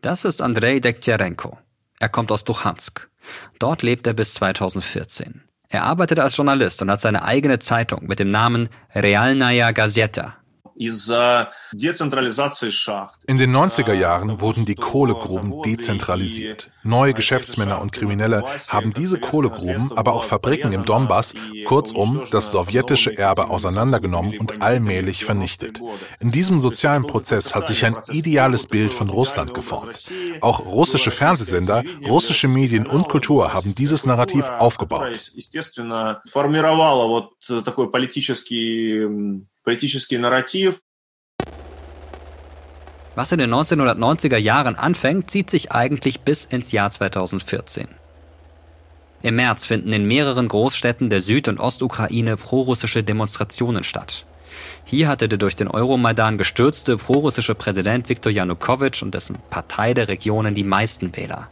Das ist Andrei Dektyarenko. Er kommt aus Duchansk. Dort lebt er bis 2014. Er arbeitet als Journalist und hat seine eigene Zeitung mit dem Namen Realnaya Gazeta. In den 90er Jahren wurden die Kohlegruben dezentralisiert. Neue Geschäftsmänner und Kriminelle haben diese Kohlegruben, aber auch Fabriken im Donbass, kurzum das sowjetische Erbe auseinandergenommen und allmählich vernichtet. In diesem sozialen Prozess hat sich ein ideales Bild von Russland geformt. Auch russische Fernsehsender, russische Medien und Kultur haben dieses Narrativ aufgebaut политический нарратив. Was in den 1990er Jahren anfängt, zieht sich eigentlich bis ins Jahr 2014. Im März finden in mehreren Großstädten der Süd- und Ostukraine prorussische Demonstrationen statt. Hier hatte der durch den Euromaidan gestürzte prorussische Präsident Viktor Janukowitsch und dessen Partei der Regionen die meisten Wähler.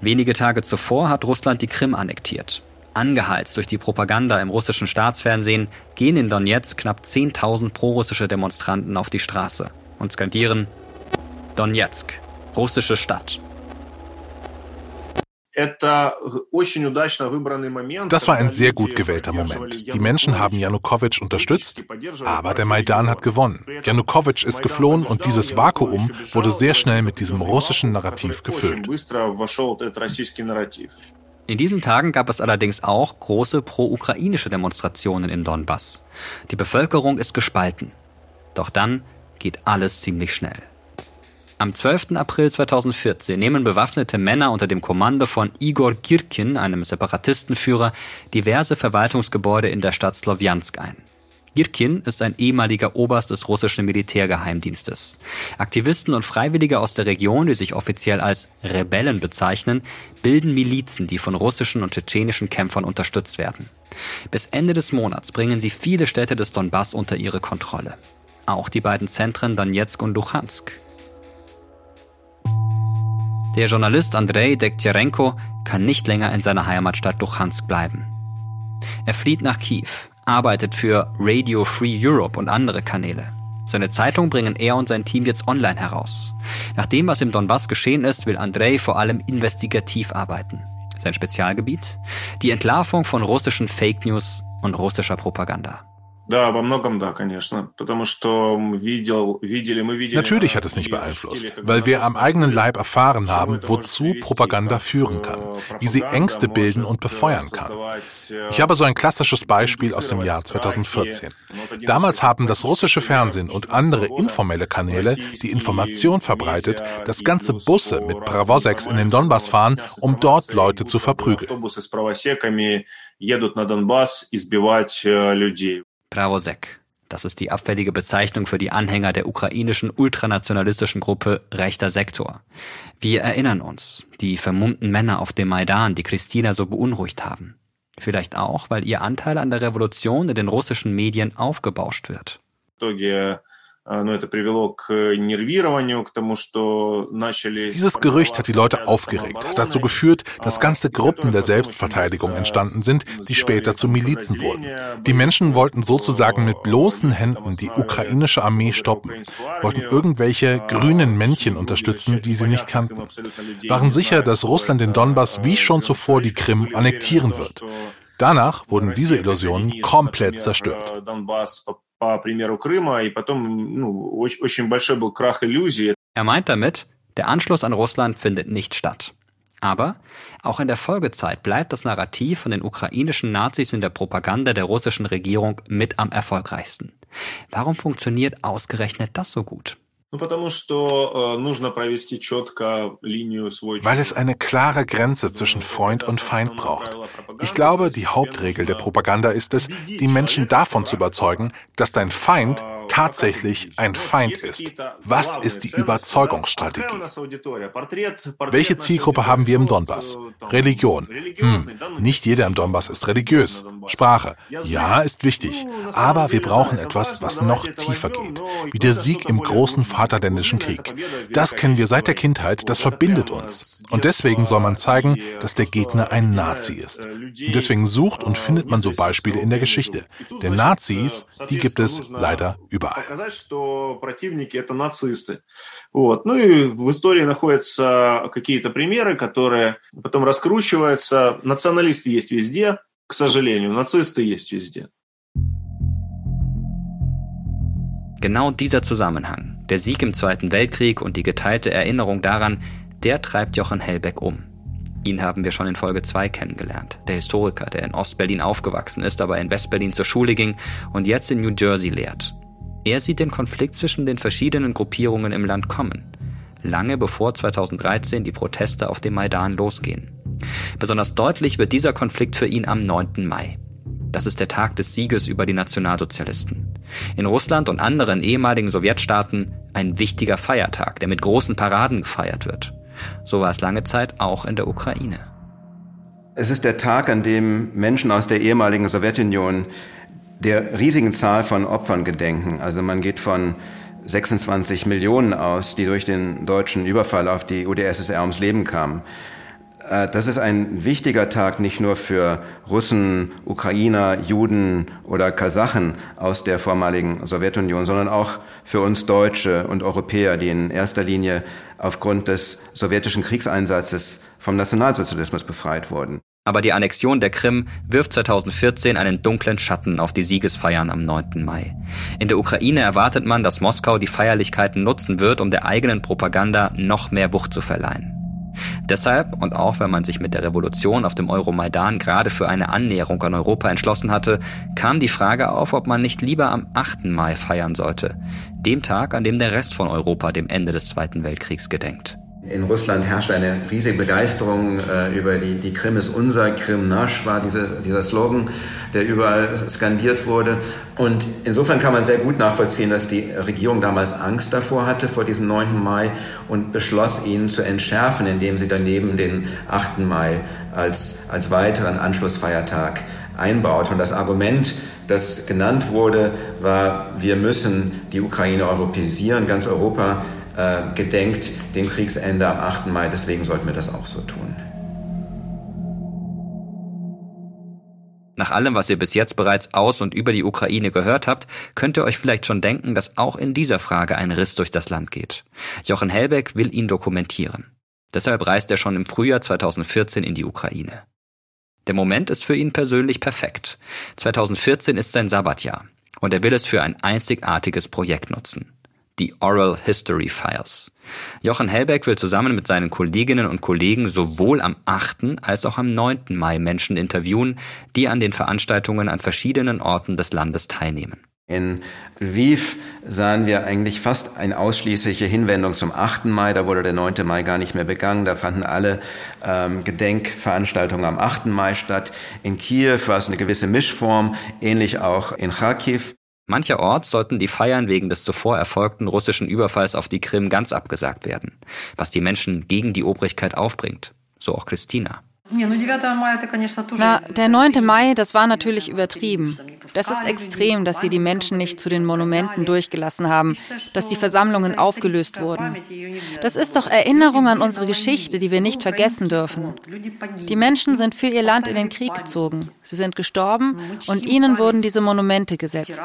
Wenige Tage zuvor hat Russland die Krim annektiert. Angeheizt durch die Propaganda im russischen Staatsfernsehen gehen in Donetsk knapp 10.000 prorussische Demonstranten auf die Straße und skandieren Donetsk, russische Stadt. Das war ein sehr gut gewählter Moment. Die Menschen haben Janukowitsch unterstützt, aber der Maidan hat gewonnen. Janukowitsch ist geflohen und dieses Vakuum wurde sehr schnell mit diesem russischen Narrativ gefüllt. In diesen Tagen gab es allerdings auch große pro-ukrainische Demonstrationen im Donbass. Die Bevölkerung ist gespalten. Doch dann geht alles ziemlich schnell. Am 12. April 2014 nehmen bewaffnete Männer unter dem Kommando von Igor Kirkin, einem Separatistenführer, diverse Verwaltungsgebäude in der Stadt Slowjansk ein. Girkin ist ein ehemaliger Oberst des russischen Militärgeheimdienstes. Aktivisten und Freiwillige aus der Region, die sich offiziell als Rebellen bezeichnen, bilden Milizen, die von russischen und tschetschenischen Kämpfern unterstützt werden. Bis Ende des Monats bringen sie viele Städte des Donbass unter ihre Kontrolle. Auch die beiden Zentren Donetsk und Luhansk. Der Journalist Andrei Dektyarenko kann nicht länger in seiner Heimatstadt Luhansk bleiben. Er flieht nach Kiew, arbeitet für Radio Free Europe und andere Kanäle. Seine Zeitung bringen er und sein Team jetzt online heraus. Nach dem, was im Donbass geschehen ist, will Andrei vor allem investigativ arbeiten. Sein Spezialgebiet? Die Entlarvung von russischen Fake News und russischer Propaganda. Natürlich hat es mich beeinflusst, weil wir am eigenen Leib erfahren haben, wozu Propaganda führen kann, wie sie Ängste bilden und befeuern kann. Ich habe so ein klassisches Beispiel aus dem Jahr 2014. Damals haben das russische Fernsehen und andere informelle Kanäle die Information verbreitet, dass ganze Busse mit Bravoseks in den Donbass fahren, um dort Leute zu verprügeln. Pravosek. Das ist die abfällige Bezeichnung für die Anhänger der ukrainischen ultranationalistischen Gruppe Rechter Sektor. Wir erinnern uns, die vermummten Männer auf dem Maidan, die Christina so beunruhigt haben. Vielleicht auch, weil ihr Anteil an der Revolution in den russischen Medien aufgebauscht wird. Dieses Gerücht hat die Leute aufgeregt, hat dazu geführt, dass ganze Gruppen der Selbstverteidigung entstanden sind, die später zu Milizen wurden. Die Menschen wollten sozusagen mit bloßen Händen die ukrainische Armee stoppen, wollten irgendwelche grünen Männchen unterstützen, die sie nicht kannten, waren sicher, dass Russland den Donbass wie schon zuvor die Krim annektieren wird. Danach wurden diese Illusionen komplett zerstört. Er meint damit, der Anschluss an Russland findet nicht statt. Aber auch in der Folgezeit bleibt das Narrativ von den ukrainischen Nazis in der Propaganda der russischen Regierung mit am erfolgreichsten. Warum funktioniert ausgerechnet das so gut? Э, Weil es eine klare Grenze zwischen Freund und Feind braucht. Ich glaube, die Hauptregel der Propaganda ist es, die Menschen davon zu überzeugen, dass dein Feind tatsächlich ein Feind ist. Was ist die Überzeugungsstrategie? Welche Zielgruppe haben wir im Donbass? Religion. Hm, nicht jeder im Donbass ist religiös. Sprache. Ja, ist wichtig. Aber wir brauchen etwas, was noch tiefer geht. Wie der Sieg im großen Vaterländischen Krieg. Das kennen wir seit der Kindheit, das verbindet uns. Und deswegen soll man zeigen, dass der Gegner ein Nazi ist. Und deswegen sucht und findet man so Beispiele in der Geschichte. Denn Nazis, die gibt es leider überall überall. Вот. Ну и в истории находятся какие-то примеры, которые потом раскручиваются. Националисты есть везде, к сожалению, нацисты есть везде. Genau dieser Zusammenhang, der Sieg im Zweiten Weltkrieg und die geteilte Erinnerung daran, der treibt Jochen Hellbeck um. Ihn haben wir schon in Folge 2 kennengelernt. Der Historiker, der in Ostberlin aufgewachsen ist, aber in Westberlin zur Schule ging und jetzt in New Jersey lehrt. Er sieht den Konflikt zwischen den verschiedenen Gruppierungen im Land kommen, lange bevor 2013 die Proteste auf dem Maidan losgehen. Besonders deutlich wird dieser Konflikt für ihn am 9. Mai. Das ist der Tag des Sieges über die Nationalsozialisten. In Russland und anderen ehemaligen Sowjetstaaten ein wichtiger Feiertag, der mit großen Paraden gefeiert wird. So war es lange Zeit auch in der Ukraine. Es ist der Tag, an dem Menschen aus der ehemaligen Sowjetunion der riesigen Zahl von Opfern gedenken. Also man geht von 26 Millionen aus, die durch den deutschen Überfall auf die UdSSR ums Leben kamen. Äh, das ist ein wichtiger Tag nicht nur für Russen, Ukrainer, Juden oder Kasachen aus der vormaligen Sowjetunion, sondern auch für uns Deutsche und Europäer, die in erster Linie aufgrund des sowjetischen Kriegseinsatzes vom Nationalsozialismus befreit wurden. Aber die Annexion der Krim wirft 2014 einen dunklen Schatten auf die Siegesfeiern am 9. Mai. In der Ukraine erwartet man, dass Moskau die Feierlichkeiten nutzen wird, um der eigenen Propaganda noch mehr Wucht zu verleihen. Deshalb, und auch wenn man sich mit der Revolution auf dem Euromaidan gerade für eine Annäherung an Europa entschlossen hatte, kam die Frage auf, ob man nicht lieber am 8. Mai feiern sollte, dem Tag, an dem der Rest von Europa dem Ende des Zweiten Weltkriegs gedenkt. In Russland herrscht eine riesige Begeisterung äh, über die, die Krim ist unser, Krim nasch war diese, dieser Slogan, der überall skandiert wurde. Und insofern kann man sehr gut nachvollziehen, dass die Regierung damals Angst davor hatte, vor diesem 9. Mai und beschloss, ihn zu entschärfen, indem sie daneben den 8. Mai als, als weiteren Anschlussfeiertag einbaut. Und das Argument, das genannt wurde, war, wir müssen die Ukraine europäisieren, ganz Europa äh, gedenkt dem Kriegsende am 8. Mai. Deswegen sollten wir das auch so tun. Nach allem, was ihr bis jetzt bereits aus und über die Ukraine gehört habt, könnt ihr euch vielleicht schon denken, dass auch in dieser Frage ein Riss durch das Land geht. Jochen Hellbeck will ihn dokumentieren. Deshalb reist er schon im Frühjahr 2014 in die Ukraine. Der Moment ist für ihn persönlich perfekt. 2014 ist sein Sabbatjahr und er will es für ein einzigartiges Projekt nutzen die Oral History Files. Jochen Hellbeck will zusammen mit seinen Kolleginnen und Kollegen sowohl am 8. als auch am 9. Mai Menschen interviewen, die an den Veranstaltungen an verschiedenen Orten des Landes teilnehmen. In Lviv sahen wir eigentlich fast eine ausschließliche Hinwendung zum 8. Mai. Da wurde der 9. Mai gar nicht mehr begangen. Da fanden alle ähm, Gedenkveranstaltungen am 8. Mai statt. In Kiew war es eine gewisse Mischform, ähnlich auch in Kharkiv. Mancherorts sollten die Feiern wegen des zuvor erfolgten russischen Überfalls auf die Krim ganz abgesagt werden, was die Menschen gegen die Obrigkeit aufbringt. So auch Christina. Na, der 9. Mai, das war natürlich übertrieben. Das ist extrem, dass sie die Menschen nicht zu den Monumenten durchgelassen haben, dass die Versammlungen aufgelöst wurden. Das ist doch Erinnerung an unsere Geschichte, die wir nicht vergessen dürfen. Die Menschen sind für ihr Land in den Krieg gezogen. Sie sind gestorben und ihnen wurden diese Monumente gesetzt.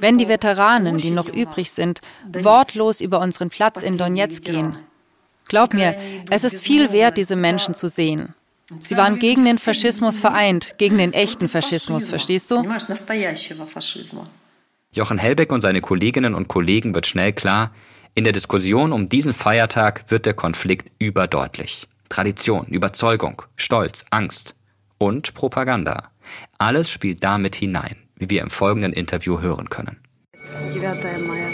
Wenn die Veteranen, die noch übrig sind, wortlos über unseren Platz in Donetsk gehen, Glaub mir, es ist viel wert, diese Menschen zu sehen. Sie waren gegen den Faschismus vereint, gegen den echten Faschismus, verstehst du? Jochen Hellbeck und seine Kolleginnen und Kollegen wird schnell klar, in der Diskussion um diesen Feiertag wird der Konflikt überdeutlich. Tradition, Überzeugung, Stolz, Angst und Propaganda. Alles spielt damit hinein, wie wir im folgenden Interview hören können. 9 Mai.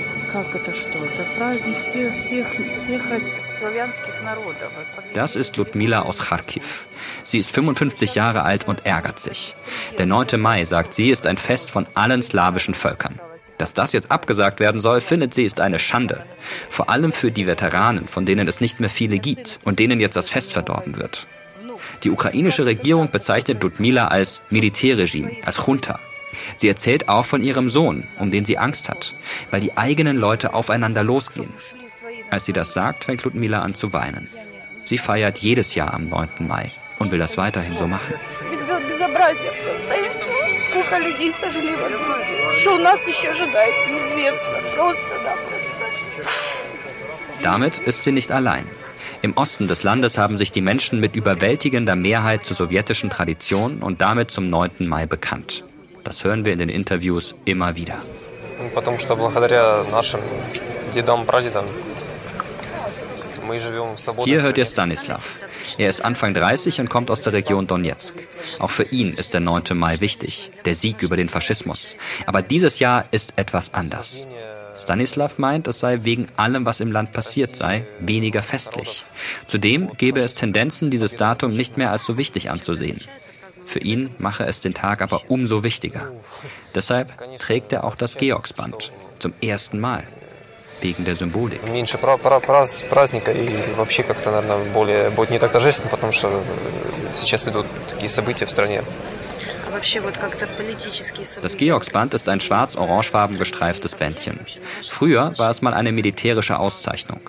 Das ist Ludmila aus Kharkiv. Sie ist 55 Jahre alt und ärgert sich. Der 9. Mai, sagt sie, ist ein Fest von allen slawischen Völkern. Dass das jetzt abgesagt werden soll, findet sie, ist eine Schande. Vor allem für die Veteranen, von denen es nicht mehr viele gibt und denen jetzt das Fest verdorben wird. Die ukrainische Regierung bezeichnet Ludmila als Militärregime, als Junta. Sie erzählt auch von ihrem Sohn, um den sie Angst hat, weil die eigenen Leute aufeinander losgehen. Als sie das sagt, fängt Ludmila an zu weinen. Sie feiert jedes Jahr am 9. Mai und will das weiterhin so machen. Damit ist sie nicht allein. Im Osten des Landes haben sich die Menschen mit überwältigender Mehrheit zur sowjetischen Tradition und damit zum 9. Mai bekannt. Das hören wir in den Interviews immer wieder. Потому что благодаря нашим дедам, прадедам hier hört ihr Stanislav. Er ist Anfang 30 und kommt aus der Region Donetsk. Auch für ihn ist der 9. Mai wichtig, der Sieg über den Faschismus. Aber dieses Jahr ist etwas anders. Stanislav meint, es sei wegen allem, was im Land passiert sei, weniger festlich. Zudem gebe es Tendenzen, dieses Datum nicht mehr als so wichtig anzusehen. Für ihn mache es den Tag aber umso wichtiger. Deshalb trägt er auch das Georgsband zum ersten Mal. Wegen der Symbolik. Das Georgsband ist ein schwarz-orangefarben gestreiftes Bändchen. Früher war es mal eine militärische Auszeichnung.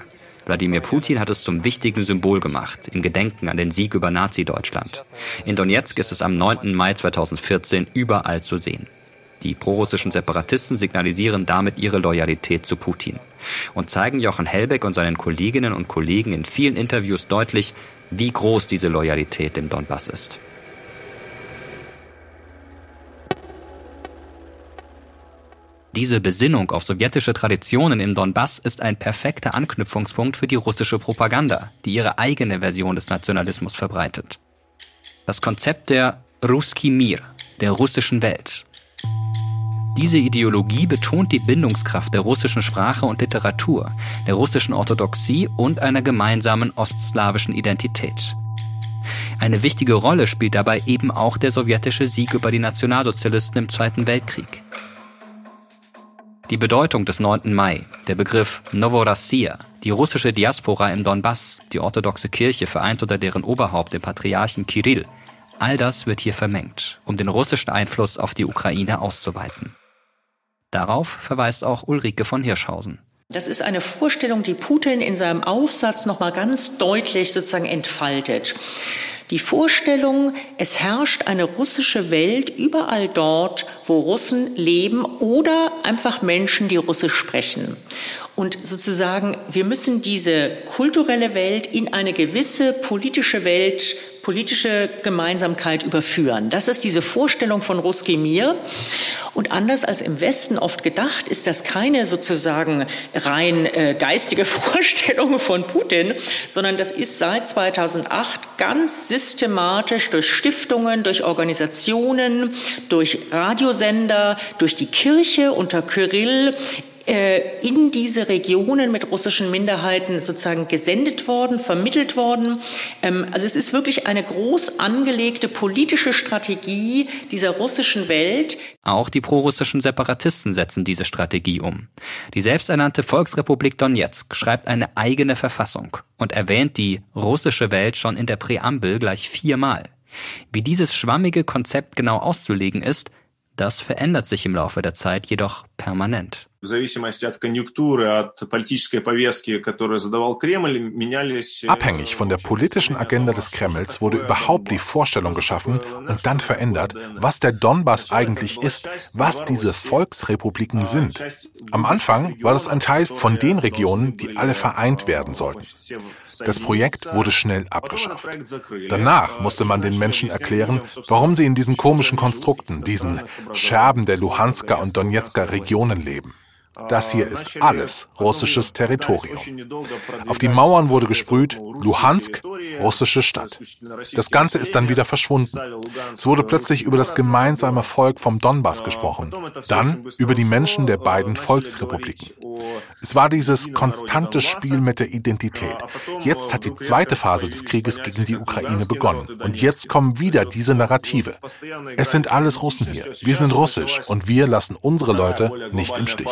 Wladimir Putin hat es zum wichtigen Symbol gemacht, im Gedenken an den Sieg über Nazi-Deutschland. In Donetsk ist es am 9. Mai 2014 überall zu sehen. Die prorussischen Separatisten signalisieren damit ihre Loyalität zu Putin und zeigen Jochen Helbeck und seinen Kolleginnen und Kollegen in vielen Interviews deutlich, wie groß diese Loyalität im Donbass ist. Diese Besinnung auf sowjetische Traditionen im Donbass ist ein perfekter Anknüpfungspunkt für die russische Propaganda, die ihre eigene Version des Nationalismus verbreitet. Das Konzept der Ruski Mir, der russischen Welt. Diese Ideologie betont die Bindungskraft der russischen Sprache und Literatur, der russischen Orthodoxie und einer gemeinsamen ostslawischen Identität. Eine wichtige Rolle spielt dabei eben auch der sowjetische Sieg über die Nationalsozialisten im Zweiten Weltkrieg. Die Bedeutung des 9. Mai, der Begriff Novorossiya, die russische Diaspora im Donbass, die orthodoxe Kirche vereint unter deren Oberhaupt, dem Patriarchen Kirill, all das wird hier vermengt, um den russischen Einfluss auf die Ukraine auszuweiten. Darauf verweist auch Ulrike von Hirschhausen. Das ist eine Vorstellung, die Putin in seinem Aufsatz noch mal ganz deutlich sozusagen entfaltet. Die Vorstellung, es herrscht eine russische Welt überall dort, wo Russen leben oder einfach Menschen, die Russisch sprechen. Und sozusagen, wir müssen diese kulturelle Welt in eine gewisse politische Welt, politische Gemeinsamkeit überführen. Das ist diese Vorstellung von Ruski Mir. Und anders als im Westen oft gedacht, ist das keine sozusagen rein äh, geistige Vorstellung von Putin, sondern das ist seit 2008 ganz systematisch durch Stiftungen, durch Organisationen, durch Radiosender, durch die Kirche unter Kyrill in diese Regionen mit russischen Minderheiten sozusagen gesendet worden, vermittelt worden. Ähm, also es ist wirklich eine groß angelegte politische Strategie dieser russischen Welt. Auch die prorussischen Separatisten setzen diese Strategie um. Die selbsternannte Volksrepublik Donetsk schreibt eine eigene Verfassung und erwähnt die russische Welt schon in der Präambel gleich viermal. Wie dieses schwammige Konzept genau auszulegen ist, das verändert sich im Laufe der Zeit jedoch permanent. Abhängig von der politischen Agenda des Kremls wurde überhaupt die Vorstellung geschaffen und dann verändert, was der Donbass eigentlich ist, was diese Volksrepubliken sind. Am Anfang war das ein Teil von den Regionen, die alle vereint werden sollten. Das Projekt wurde schnell abgeschafft. Danach musste man den Menschen erklären, warum sie in diesen komischen Konstrukten, diesen Scherben der Luhansker und Donetsker Regionen leben. Das hier ist alles russisches Territorium. Auf die Mauern wurde gesprüht, Luhansk, russische Stadt. Das Ganze ist dann wieder verschwunden. Es wurde plötzlich über das gemeinsame Volk vom Donbass gesprochen, dann über die Menschen der beiden Volksrepubliken. Es war dieses konstante Spiel mit der Identität. Jetzt hat die zweite Phase des Krieges gegen die Ukraine begonnen. Und jetzt kommen wieder diese Narrative. Es sind alles Russen hier. Wir sind russisch und wir lassen unsere Leute nicht im Stich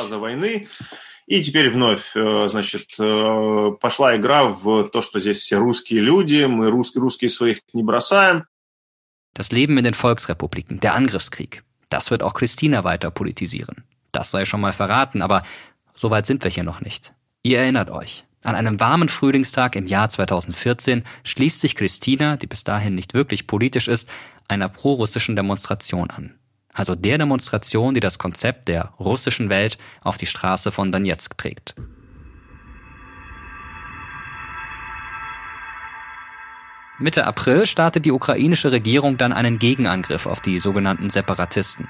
И теперь вновь, значит, пошла игра в то, что здесь все русские люди, мы русские, русские своих не бросаем. Das Leben in den Volksrepubliken, der Angriffskrieg, das wird auch Christina weiter politisieren. Das sei schon mal verraten, aber so weit sind wir hier noch nicht. Ihr erinnert euch. An einem warmen Frühlingstag im Jahr 2014 schließt sich Christina, die bis dahin nicht wirklich politisch ist, einer prorussischen Demonstration an. Also der Demonstration, die das Konzept der russischen Welt auf die Straße von Donetsk trägt. Mitte April startet die ukrainische Regierung dann einen Gegenangriff auf die sogenannten Separatisten.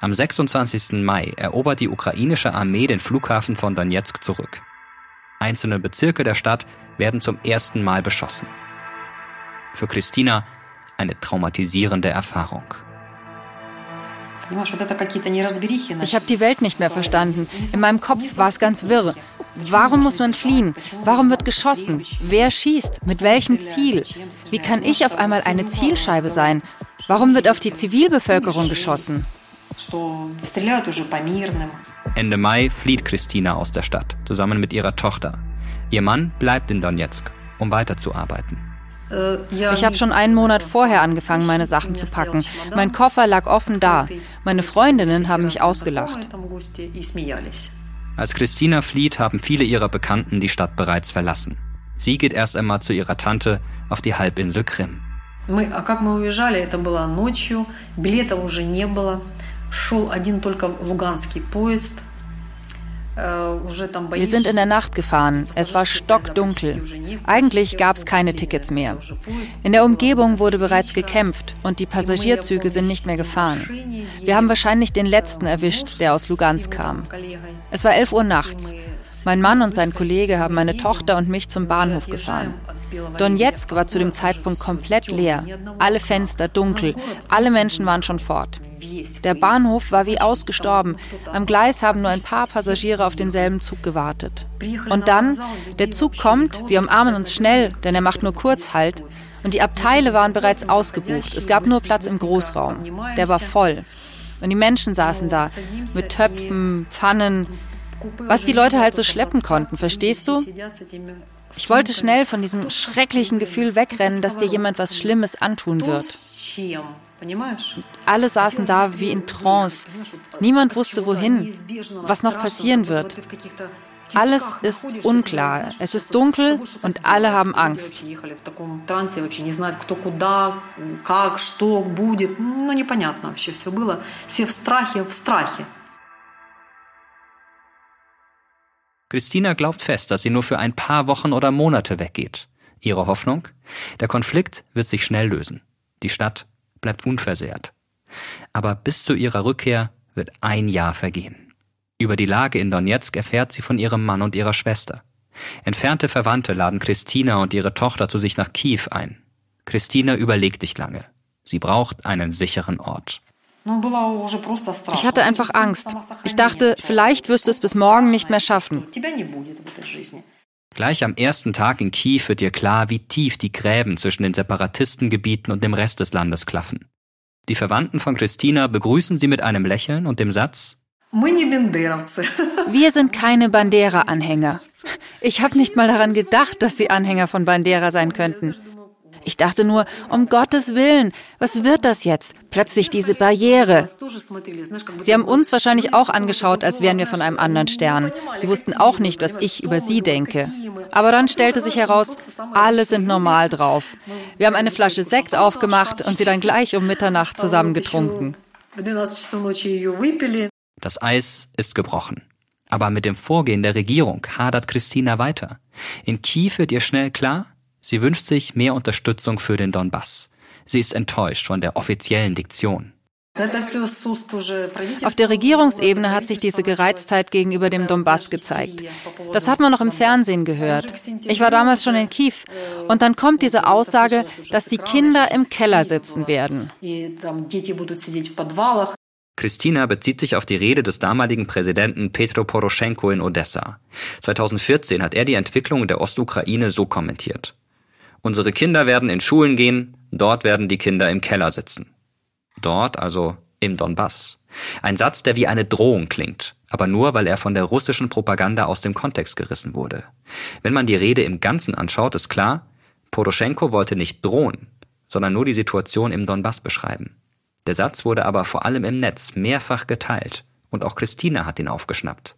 Am 26. Mai erobert die ukrainische Armee den Flughafen von Donetsk zurück. Einzelne Bezirke der Stadt werden zum ersten Mal beschossen. Für Christina eine traumatisierende Erfahrung. Ich habe die Welt nicht mehr verstanden. In meinem Kopf war es ganz wirr. Warum muss man fliehen? Warum wird geschossen? Wer schießt? Mit welchem Ziel? Wie kann ich auf einmal eine Zielscheibe sein? Warum wird auf die Zivilbevölkerung geschossen? Ende Mai flieht Christina aus der Stadt, zusammen mit ihrer Tochter. Ihr Mann bleibt in Donetsk, um weiterzuarbeiten. Ich habe schon einen Monat vorher angefangen, meine Sachen zu packen. Mein Koffer lag offen da. Meine Freundinnen haben mich ausgelacht. Als Christina flieht, haben viele ihrer Bekannten die Stadt bereits verlassen. Sie geht erst einmal zu ihrer Tante auf die Halbinsel Krim. Wir wir sind in der Nacht gefahren. Es war stockdunkel. Eigentlich gab es keine Tickets mehr. In der Umgebung wurde bereits gekämpft und die Passagierzüge sind nicht mehr gefahren. Wir haben wahrscheinlich den letzten erwischt, der aus Lugansk kam. Es war 11 Uhr nachts. Mein Mann und sein Kollege haben meine Tochter und mich zum Bahnhof gefahren. Donetsk war zu dem Zeitpunkt komplett leer. Alle Fenster dunkel. Alle Menschen waren schon fort. Der Bahnhof war wie ausgestorben. Am Gleis haben nur ein paar Passagiere auf denselben Zug gewartet. Und dann, der Zug kommt, wir umarmen uns schnell, denn er macht nur kurz Halt. Und die Abteile waren bereits ausgebucht. Es gab nur Platz im Großraum. Der war voll. Und die Menschen saßen da mit Töpfen, Pfannen, was die Leute halt so schleppen konnten, verstehst du? Ich wollte schnell von diesem schrecklichen Gefühl wegrennen, dass dir jemand was Schlimmes antun wird. Alle saßen da wie in Trance. Niemand wusste wohin, was noch passieren wird. Alles ist unklar. Es ist dunkel und alle haben Angst. Christina glaubt fest, dass sie nur für ein paar Wochen oder Monate weggeht. Ihre Hoffnung? Der Konflikt wird sich schnell lösen. Die Stadt bleibt unversehrt. Aber bis zu ihrer Rückkehr wird ein Jahr vergehen. Über die Lage in Donetsk erfährt sie von ihrem Mann und ihrer Schwester. Entfernte Verwandte laden Christina und ihre Tochter zu sich nach Kiew ein. Christina überlegt nicht lange. Sie braucht einen sicheren Ort. Ich hatte einfach Angst. Ich dachte, vielleicht wirst du es bis morgen nicht mehr schaffen. Gleich am ersten Tag in Kiew wird ihr klar, wie tief die Gräben zwischen den Separatistengebieten und dem Rest des Landes klaffen. Die Verwandten von Christina begrüßen sie mit einem Lächeln und dem Satz Wir sind keine Bandera-Anhänger. Ich habe nicht mal daran gedacht, dass sie Anhänger von Bandera sein könnten. Ich dachte nur, um Gottes Willen, was wird das jetzt? Plötzlich diese Barriere. Sie haben uns wahrscheinlich auch angeschaut, als wären wir von einem anderen Stern. Sie wussten auch nicht, was ich über sie denke. Aber dann stellte sich heraus, alle sind normal drauf. Wir haben eine Flasche Sekt aufgemacht und sie dann gleich um Mitternacht zusammen getrunken. Das Eis ist gebrochen. Aber mit dem Vorgehen der Regierung hadert Christina weiter. In Kiew wird ihr schnell klar, Sie wünscht sich mehr Unterstützung für den Donbass. Sie ist enttäuscht von der offiziellen Diktion. Auf der Regierungsebene hat sich diese Gereiztheit gegenüber dem Donbass gezeigt. Das hat man noch im Fernsehen gehört. Ich war damals schon in Kiew. Und dann kommt diese Aussage, dass die Kinder im Keller sitzen werden. Christina bezieht sich auf die Rede des damaligen Präsidenten Petro Poroschenko in Odessa. 2014 hat er die Entwicklung der Ostukraine so kommentiert. Unsere Kinder werden in Schulen gehen, dort werden die Kinder im Keller sitzen. Dort, also im Donbass. Ein Satz, der wie eine Drohung klingt, aber nur, weil er von der russischen Propaganda aus dem Kontext gerissen wurde. Wenn man die Rede im Ganzen anschaut, ist klar, Poroschenko wollte nicht drohen, sondern nur die Situation im Donbass beschreiben. Der Satz wurde aber vor allem im Netz mehrfach geteilt und auch Christina hat ihn aufgeschnappt.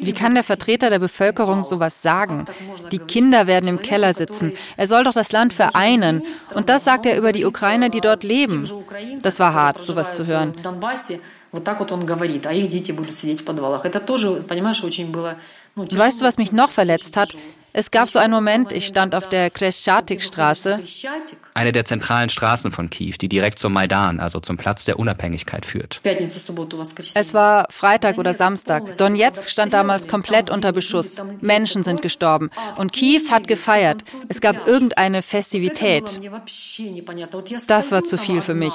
Wie kann der Vertreter der Bevölkerung sowas sagen? Die Kinder werden im Keller sitzen. Er soll doch das Land vereinen. Und das sagt er über die Ukrainer, die dort leben. Das war hart, sowas zu hören. Weißt du, was mich noch verletzt hat? Es gab so einen Moment, ich stand auf der Kreschatik-Straße. Eine der zentralen Straßen von Kiew, die direkt zum Maidan, also zum Platz der Unabhängigkeit führt. Es war Freitag oder Samstag. Donetsk stand damals komplett unter Beschuss. Menschen sind gestorben. Und Kiew hat gefeiert. Es gab irgendeine Festivität. Das war zu viel für mich.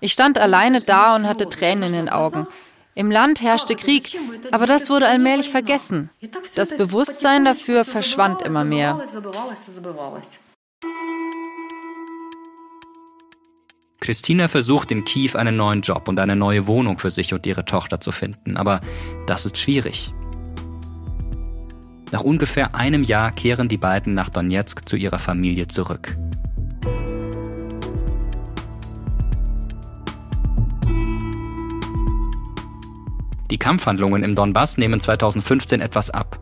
Ich stand alleine da und hatte Tränen in den Augen. Im Land herrschte Krieg, aber das wurde allmählich vergessen. Das Bewusstsein dafür verschwand immer mehr. Christina versucht in Kiew einen neuen Job und eine neue Wohnung für sich und ihre Tochter zu finden, aber das ist schwierig. Nach ungefähr einem Jahr kehren die beiden nach Donetsk zu ihrer Familie zurück. Die Kampfhandlungen im Donbass nehmen 2015 etwas ab.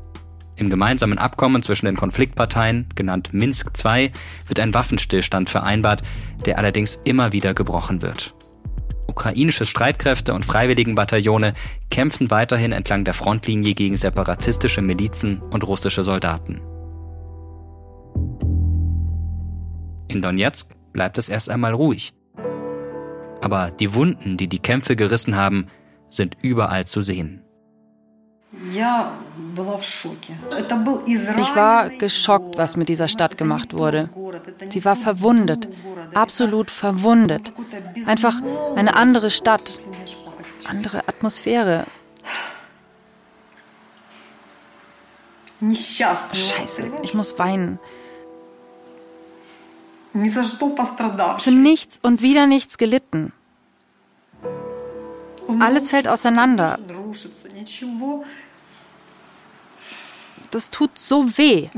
Im gemeinsamen Abkommen zwischen den Konfliktparteien, genannt Minsk II, wird ein Waffenstillstand vereinbart, der allerdings immer wieder gebrochen wird. Ukrainische Streitkräfte und Freiwilligenbataillone kämpfen weiterhin entlang der Frontlinie gegen separatistische Milizen und russische Soldaten. In Donetsk bleibt es erst einmal ruhig. Aber die Wunden, die die Kämpfe gerissen haben, sind überall zu sehen. Ich war geschockt, was mit dieser Stadt gemacht wurde. Sie war verwundet, absolut verwundet. Einfach eine andere Stadt, andere Atmosphäre. Scheiße, ich muss weinen. Für nichts und wieder nichts gelitten. Alles fällt auseinander. Das tut so weh.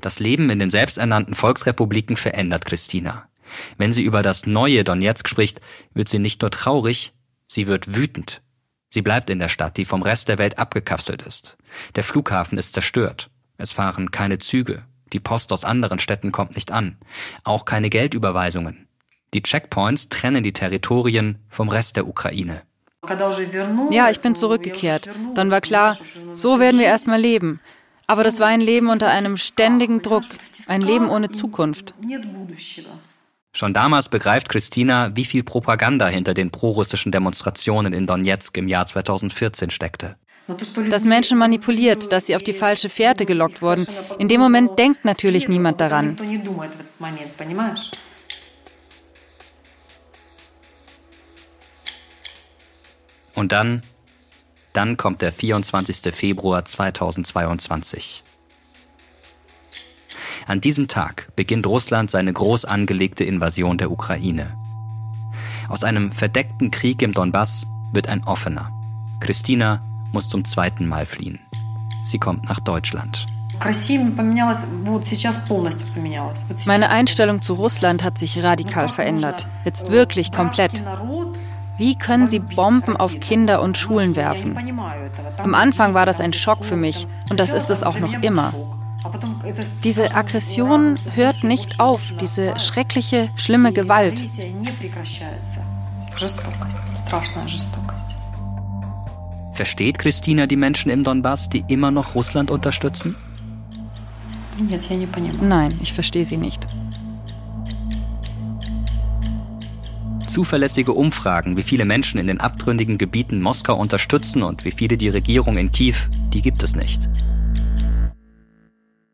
Das Leben in den selbsternannten Volksrepubliken verändert Christina. Wenn sie über das neue Donetsk spricht, wird sie nicht nur traurig, sie wird wütend. Sie bleibt in der Stadt, die vom Rest der Welt abgekapselt ist. Der Flughafen ist zerstört. Es fahren keine Züge. Die Post aus anderen Städten kommt nicht an. Auch keine Geldüberweisungen. Die Checkpoints trennen die Territorien vom Rest der Ukraine. Ja, ich bin zurückgekehrt. Dann war klar, so werden wir erstmal leben. Aber das war ein Leben unter einem ständigen Druck, ein Leben ohne Zukunft. Schon damals begreift Christina, wie viel Propaganda hinter den prorussischen Demonstrationen in Donetsk im Jahr 2014 steckte. Dass Menschen manipuliert, dass sie auf die falsche Fährte gelockt wurden. In dem Moment denkt natürlich niemand daran. Und dann, dann kommt der 24. Februar 2022. An diesem Tag beginnt Russland seine groß angelegte Invasion der Ukraine. Aus einem verdeckten Krieg im Donbass wird ein offener. Christina muss zum zweiten Mal fliehen. Sie kommt nach Deutschland. Meine Einstellung zu Russland hat sich radikal verändert. Jetzt wirklich komplett. Wie können sie Bomben auf Kinder und Schulen werfen? Am Anfang war das ein Schock für mich und das ist es auch noch immer. Diese Aggression hört nicht auf, diese schreckliche, schlimme Gewalt. Versteht Christina die Menschen im Donbass, die immer noch Russland unterstützen? Nein, ich verstehe sie nicht. Zuverlässige Umfragen, wie viele Menschen in den abtrünnigen Gebieten Moskau unterstützen und wie viele die Regierung in Kiew, die gibt es nicht.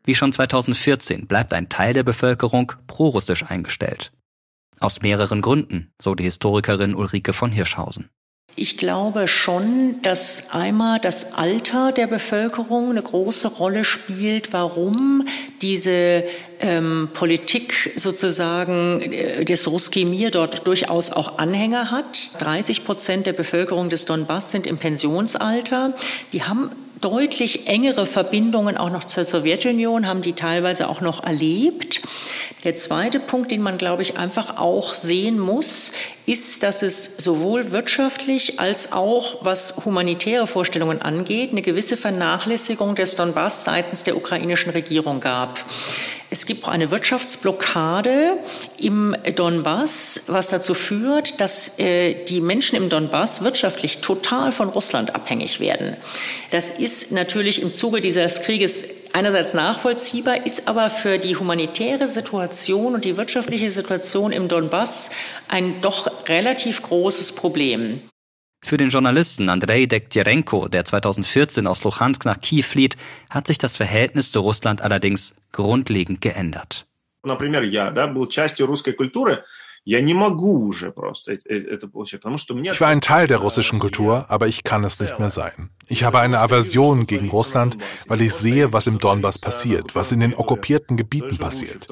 Wie schon 2014 bleibt ein Teil der Bevölkerung prorussisch eingestellt. Aus mehreren Gründen, so die Historikerin Ulrike von Hirschhausen. Ich glaube schon, dass einmal das Alter der Bevölkerung eine große Rolle spielt, warum diese ähm, Politik sozusagen äh, des Ruski Mir dort durchaus auch Anhänger hat. 30 Prozent der Bevölkerung des Donbass sind im Pensionsalter. Die haben deutlich engere Verbindungen auch noch zur Sowjetunion, haben die teilweise auch noch erlebt. Der zweite Punkt, den man, glaube ich, einfach auch sehen muss, ist, dass es sowohl wirtschaftlich als auch was humanitäre Vorstellungen angeht, eine gewisse Vernachlässigung des Donbass seitens der ukrainischen Regierung gab. Es gibt auch eine Wirtschaftsblockade im Donbass, was dazu führt, dass äh, die Menschen im Donbass wirtschaftlich total von Russland abhängig werden. Das ist natürlich im Zuge dieses Krieges einerseits nachvollziehbar, ist aber für die humanitäre Situation und die wirtschaftliche Situation im Donbass ein doch relativ großes Problem. Für den Journalisten Andrei Dektyarenko, der 2014 aus Luhansk nach Kiew flieht, hat sich das Verhältnis zu Russland allerdings grundlegend geändert. Ich war ein Teil der russischen Kultur, aber ich kann es nicht mehr sein. Ich habe eine Aversion gegen Russland, weil ich sehe, was im Donbass passiert, was in den okkupierten Gebieten passiert.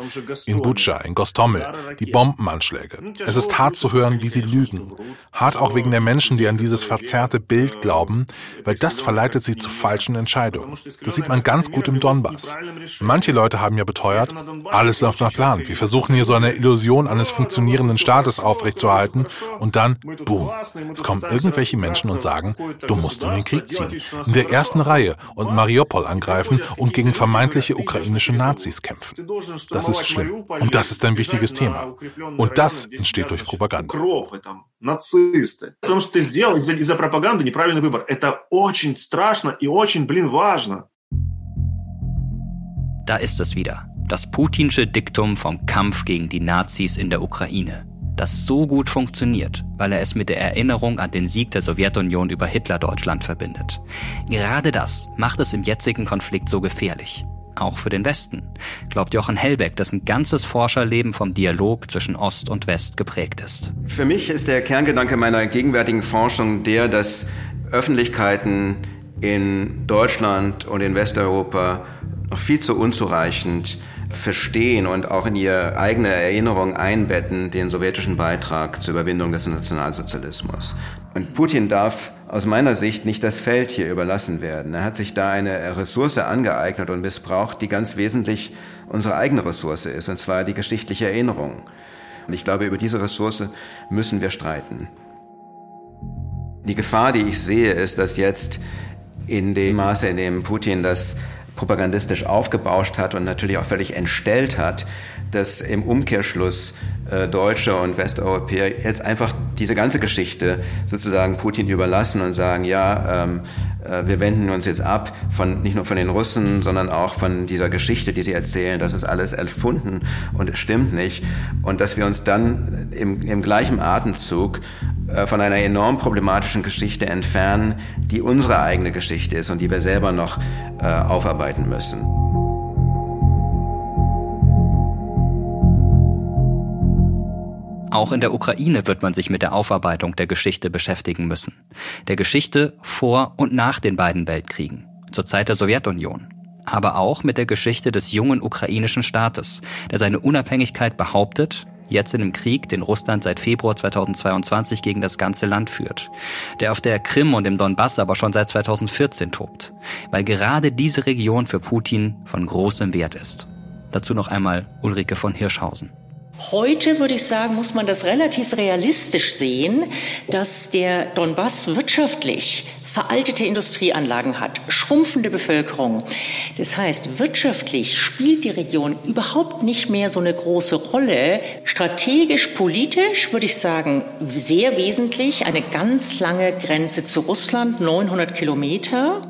In Butscha, in Gostomel, die Bombenanschläge. Es ist hart zu hören, wie sie lügen. Hart auch wegen der Menschen, die an dieses verzerrte Bild glauben, weil das verleitet sie zu falschen Entscheidungen. Das sieht man ganz gut im Donbass. Manche Leute haben ja beteuert, alles läuft nach Plan. Wir versuchen hier so eine Illusion eines funktionierenden Staates aufrechtzuerhalten und dann, boom, es kommen irgendwelche Menschen und sagen, du musst in den Krieg ziehen in der ersten Reihe und Mariupol angreifen und gegen vermeintliche ukrainische Nazis kämpfen. Das ist schlimm. Und das ist ein wichtiges Thema. Und das entsteht durch Propaganda. Da ist es wieder. Das putinsche Diktum vom Kampf gegen die Nazis in der Ukraine das so gut funktioniert, weil er es mit der Erinnerung an den Sieg der Sowjetunion über Hitler-Deutschland verbindet. Gerade das macht es im jetzigen Konflikt so gefährlich. Auch für den Westen, glaubt Jochen Hellbeck, dessen ganzes Forscherleben vom Dialog zwischen Ost und West geprägt ist. Für mich ist der Kerngedanke meiner gegenwärtigen Forschung der, dass Öffentlichkeiten in Deutschland und in Westeuropa noch viel zu unzureichend verstehen und auch in ihre eigene Erinnerung einbetten den sowjetischen Beitrag zur Überwindung des Nationalsozialismus. Und Putin darf aus meiner Sicht nicht das Feld hier überlassen werden. Er hat sich da eine Ressource angeeignet und missbraucht, die ganz wesentlich unsere eigene Ressource ist, und zwar die geschichtliche Erinnerung. Und ich glaube, über diese Ressource müssen wir streiten. Die Gefahr, die ich sehe, ist, dass jetzt in dem Maße, in dem Putin das propagandistisch aufgebauscht hat und natürlich auch völlig entstellt hat, dass im Umkehrschluss äh, Deutsche und Westeuropäer jetzt einfach diese ganze Geschichte sozusagen Putin überlassen und sagen, ja, ähm, äh, wir wenden uns jetzt ab von nicht nur von den Russen, sondern auch von dieser Geschichte, die sie erzählen. Das ist alles erfunden und es stimmt nicht. Und dass wir uns dann im, im gleichen Atemzug von einer enorm problematischen Geschichte entfernen, die unsere eigene Geschichte ist und die wir selber noch äh, aufarbeiten müssen. Auch in der Ukraine wird man sich mit der Aufarbeitung der Geschichte beschäftigen müssen. Der Geschichte vor und nach den beiden Weltkriegen, zur Zeit der Sowjetunion. Aber auch mit der Geschichte des jungen ukrainischen Staates, der seine Unabhängigkeit behauptet, jetzt in einem Krieg, den Russland seit Februar 2022 gegen das ganze Land führt, der auf der Krim und im Donbass aber schon seit 2014 tobt, weil gerade diese Region für Putin von großem Wert ist. Dazu noch einmal Ulrike von Hirschhausen. Heute würde ich sagen, muss man das relativ realistisch sehen, dass der Donbass wirtschaftlich veraltete Industrieanlagen hat, schrumpfende Bevölkerung. Das heißt, wirtschaftlich spielt die Region überhaupt nicht mehr so eine große Rolle. Strategisch, politisch würde ich sagen, sehr wesentlich. Eine ganz lange Grenze zu Russland, 900 Kilometer.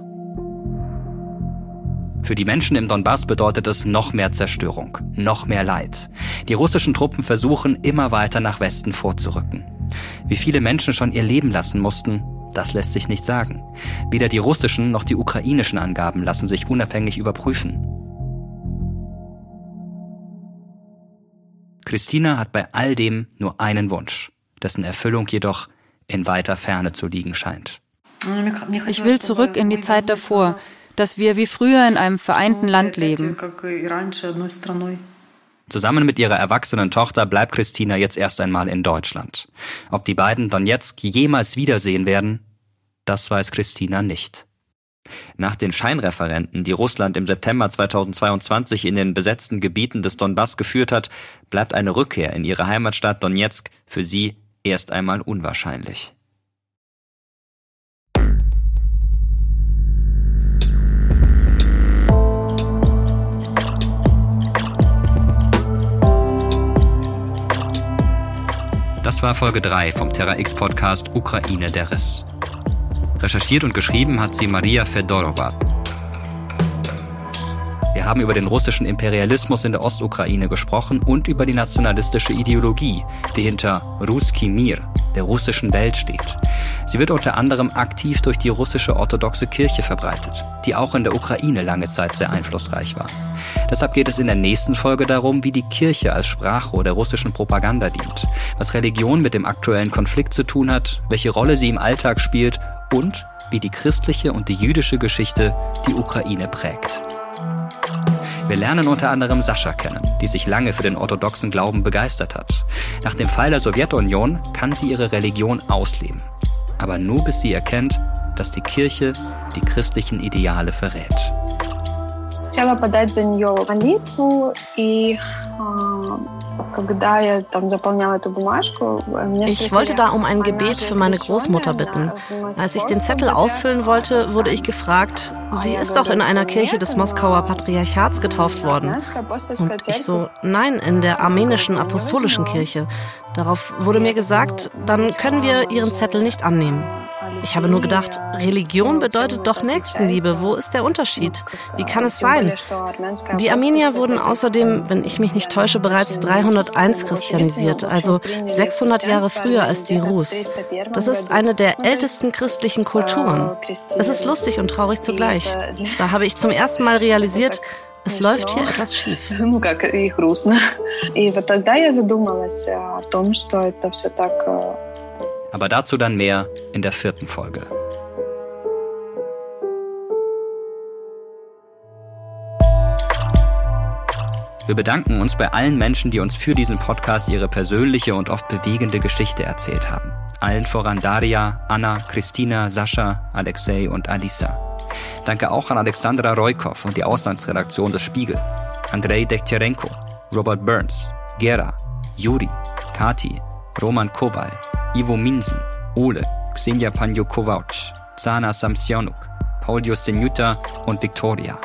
Für die Menschen im Donbass bedeutet es noch mehr Zerstörung, noch mehr Leid. Die russischen Truppen versuchen immer weiter nach Westen vorzurücken. Wie viele Menschen schon ihr Leben lassen mussten, das lässt sich nicht sagen. Weder die russischen noch die ukrainischen Angaben lassen sich unabhängig überprüfen. Christina hat bei all dem nur einen Wunsch, dessen Erfüllung jedoch in weiter Ferne zu liegen scheint. Ich will zurück in die Zeit davor, dass wir wie früher in einem vereinten Land leben. Zusammen mit ihrer erwachsenen Tochter bleibt Christina jetzt erst einmal in Deutschland. Ob die beiden Donetsk jemals wiedersehen werden, das weiß Christina nicht. Nach den Scheinreferenten, die Russland im September 2022 in den besetzten Gebieten des Donbass geführt hat, bleibt eine Rückkehr in ihre Heimatstadt Donetsk für sie erst einmal unwahrscheinlich. Das war Folge 3 vom Terra X Podcast Ukraine der Riss. Recherchiert und geschrieben hat sie Maria Fedorova. Wir haben über den russischen Imperialismus in der Ostukraine gesprochen und über die nationalistische Ideologie, die hinter Ruski Mir, der russischen Welt steht. Sie wird unter anderem aktiv durch die russische orthodoxe Kirche verbreitet, die auch in der Ukraine lange Zeit sehr einflussreich war. Deshalb geht es in der nächsten Folge darum, wie die Kirche als Sprachrohr der russischen Propaganda dient, was Religion mit dem aktuellen Konflikt zu tun hat, welche Rolle sie im Alltag spielt und wie die christliche und die jüdische Geschichte die Ukraine prägt. Wir lernen unter anderem Sascha kennen, die sich lange für den orthodoxen Glauben begeistert hat. Nach dem Fall der Sowjetunion kann sie ihre Religion ausleben. Aber nur bis sie erkennt, dass die Kirche die christlichen Ideale verrät. Хотела подать за нее молитву, и ich wollte da um ein Gebet für meine Großmutter bitten. Als ich den Zettel ausfüllen wollte, wurde ich gefragt, sie ist doch in einer Kirche des Moskauer Patriarchats getauft worden. Und ich so, nein, in der armenischen apostolischen Kirche. Darauf wurde mir gesagt, dann können wir ihren Zettel nicht annehmen. Ich habe nur gedacht, Religion bedeutet doch Nächstenliebe. Wo ist der Unterschied? Wie kann es sein? Die Armenier wurden außerdem, wenn ich mich nicht täusche, bereits 301 christianisiert, also 600 Jahre früher als die Rus. Das ist eine der ältesten christlichen Kulturen. Es ist lustig und traurig zugleich. Da habe ich zum ersten Mal realisiert, es läuft hier etwas schief. Aber dazu dann mehr in der vierten Folge. Wir bedanken uns bei allen Menschen, die uns für diesen Podcast ihre persönliche und oft bewegende Geschichte erzählt haben. Allen voran Daria, Anna, Christina, Sascha, Alexei und Alisa. Danke auch an Alexandra Roykov und die Auslandsredaktion des Spiegel, Andrei Dektyarenko, Robert Burns, Gera, Juri, Kati, Roman Kowal, Ivo Minsen, Ole, Xenia Panjo-Kovac, Zana Samsionuk, Paul Josenuta und Victoria.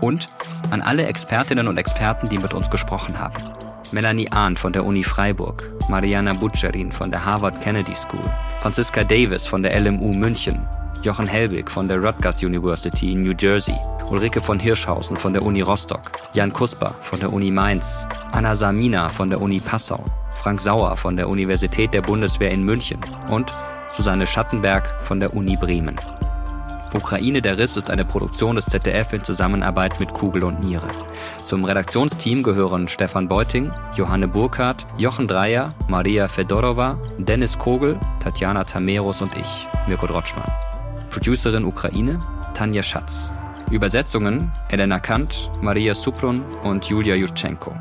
Und an alle Expertinnen und Experten, die mit uns gesprochen haben. Melanie Ahn von der Uni Freiburg, Mariana Butcherin von der Harvard Kennedy School, Franziska Davis von der LMU München, Jochen Helbig von der Rutgers University in New Jersey, Ulrike von Hirschhausen von der Uni Rostock, Jan Kusper von der Uni Mainz, Anna Samina von der Uni Passau, Frank Sauer von der Universität der Bundeswehr in München und Susanne Schattenberg von der Uni Bremen. Ukraine der Riss ist eine Produktion des ZDF in Zusammenarbeit mit Kugel und Niere. Zum Redaktionsteam gehören Stefan Beuting, Johanne Burkhardt, Jochen Dreier, Maria Fedorova, Dennis Kogel, Tatjana Tameros und ich, Mirko Drotschmann. Producerin Ukraine, Tanja Schatz. Übersetzungen Elena Kant, Maria Suprun und Julia Jutschenko.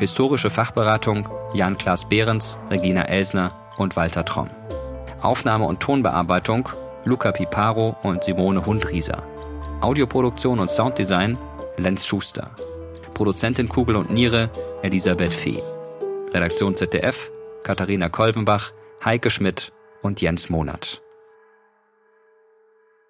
Historische Fachberatung Jan-Klaas Behrens, Regina Elsner und Walter Tromm. Aufnahme und Tonbearbeitung Luca Piparo und Simone Hundrieser. Audioproduktion und Sounddesign Lenz Schuster. Produzentin Kugel und Niere Elisabeth Fee. Redaktion ZDF Katharina Kolvenbach, Heike Schmidt und Jens Monat.